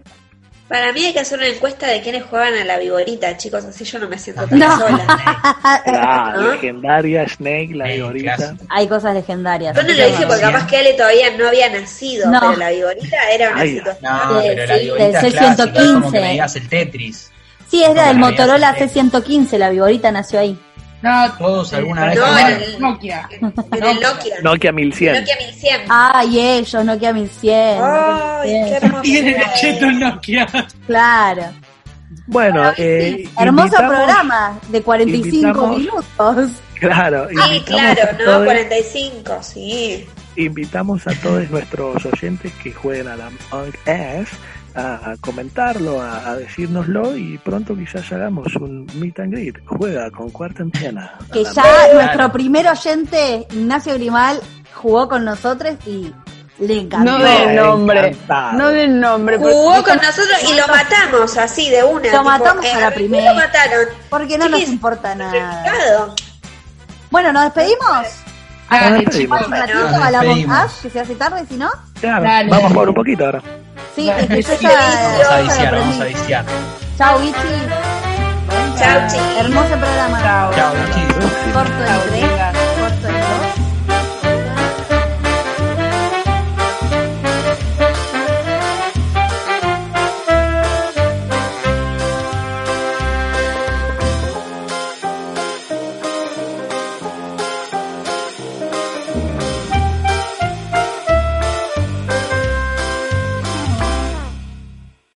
Para mí hay que hacer una encuesta de quiénes juegan a la viborita, chicos, así yo no me siento No. tan sola. La ¿No? legendaria Snake, la viborita. Hay cosas legendarias. Yo no lo dije porque capaz que Ale todavía no había nacido, No. pero la viborita era una Ay, situación. No, Sí, pero la sí, viborita del clásica, es como que 615. me digas el Tetris. Sí, es Como del la Motorola vida C115, la viborita nació ahí. No, Todos alguna vez No, el Nokia. En el Nokia. Nokia 1100. Nokia 1100. Ah, y ellos, Nokia 1100. Nokia Ay, 1100. qué hermoso. Tiene el cheto Nokia. Claro. Bueno, eh, hermoso programa de 45 invitamos- minutos. Claro, invitamos claro, ¿no? todos- 45, sí. invitamos a todos nuestros oyentes que jueguen a la Among Us a, a comentarlo, a, a decírnoslo y pronto quizás hagamos un meet and greet. Juega con cuarentena. Que A la- ya nuestro primer oyente, Ignacio Grimal, jugó con nosotros y le encantó. No den nombre. Encantado. No den nombre. Jugó porque- con nosotros y lo matamos así de una. Lo matamos a la primera. Lo mataron. Porque no nos importa nada. Bueno, ¿nos despedimos? Chicos. A la que se hace tarde, si no. Claro, Dale. vamos a jugar un poquito ahora. Sí, es que ya, Vamos a viciar, vamos a viciar. Chao, Ichi. Chao, chiquis. Hermoso programa. Chao. Chao. Corto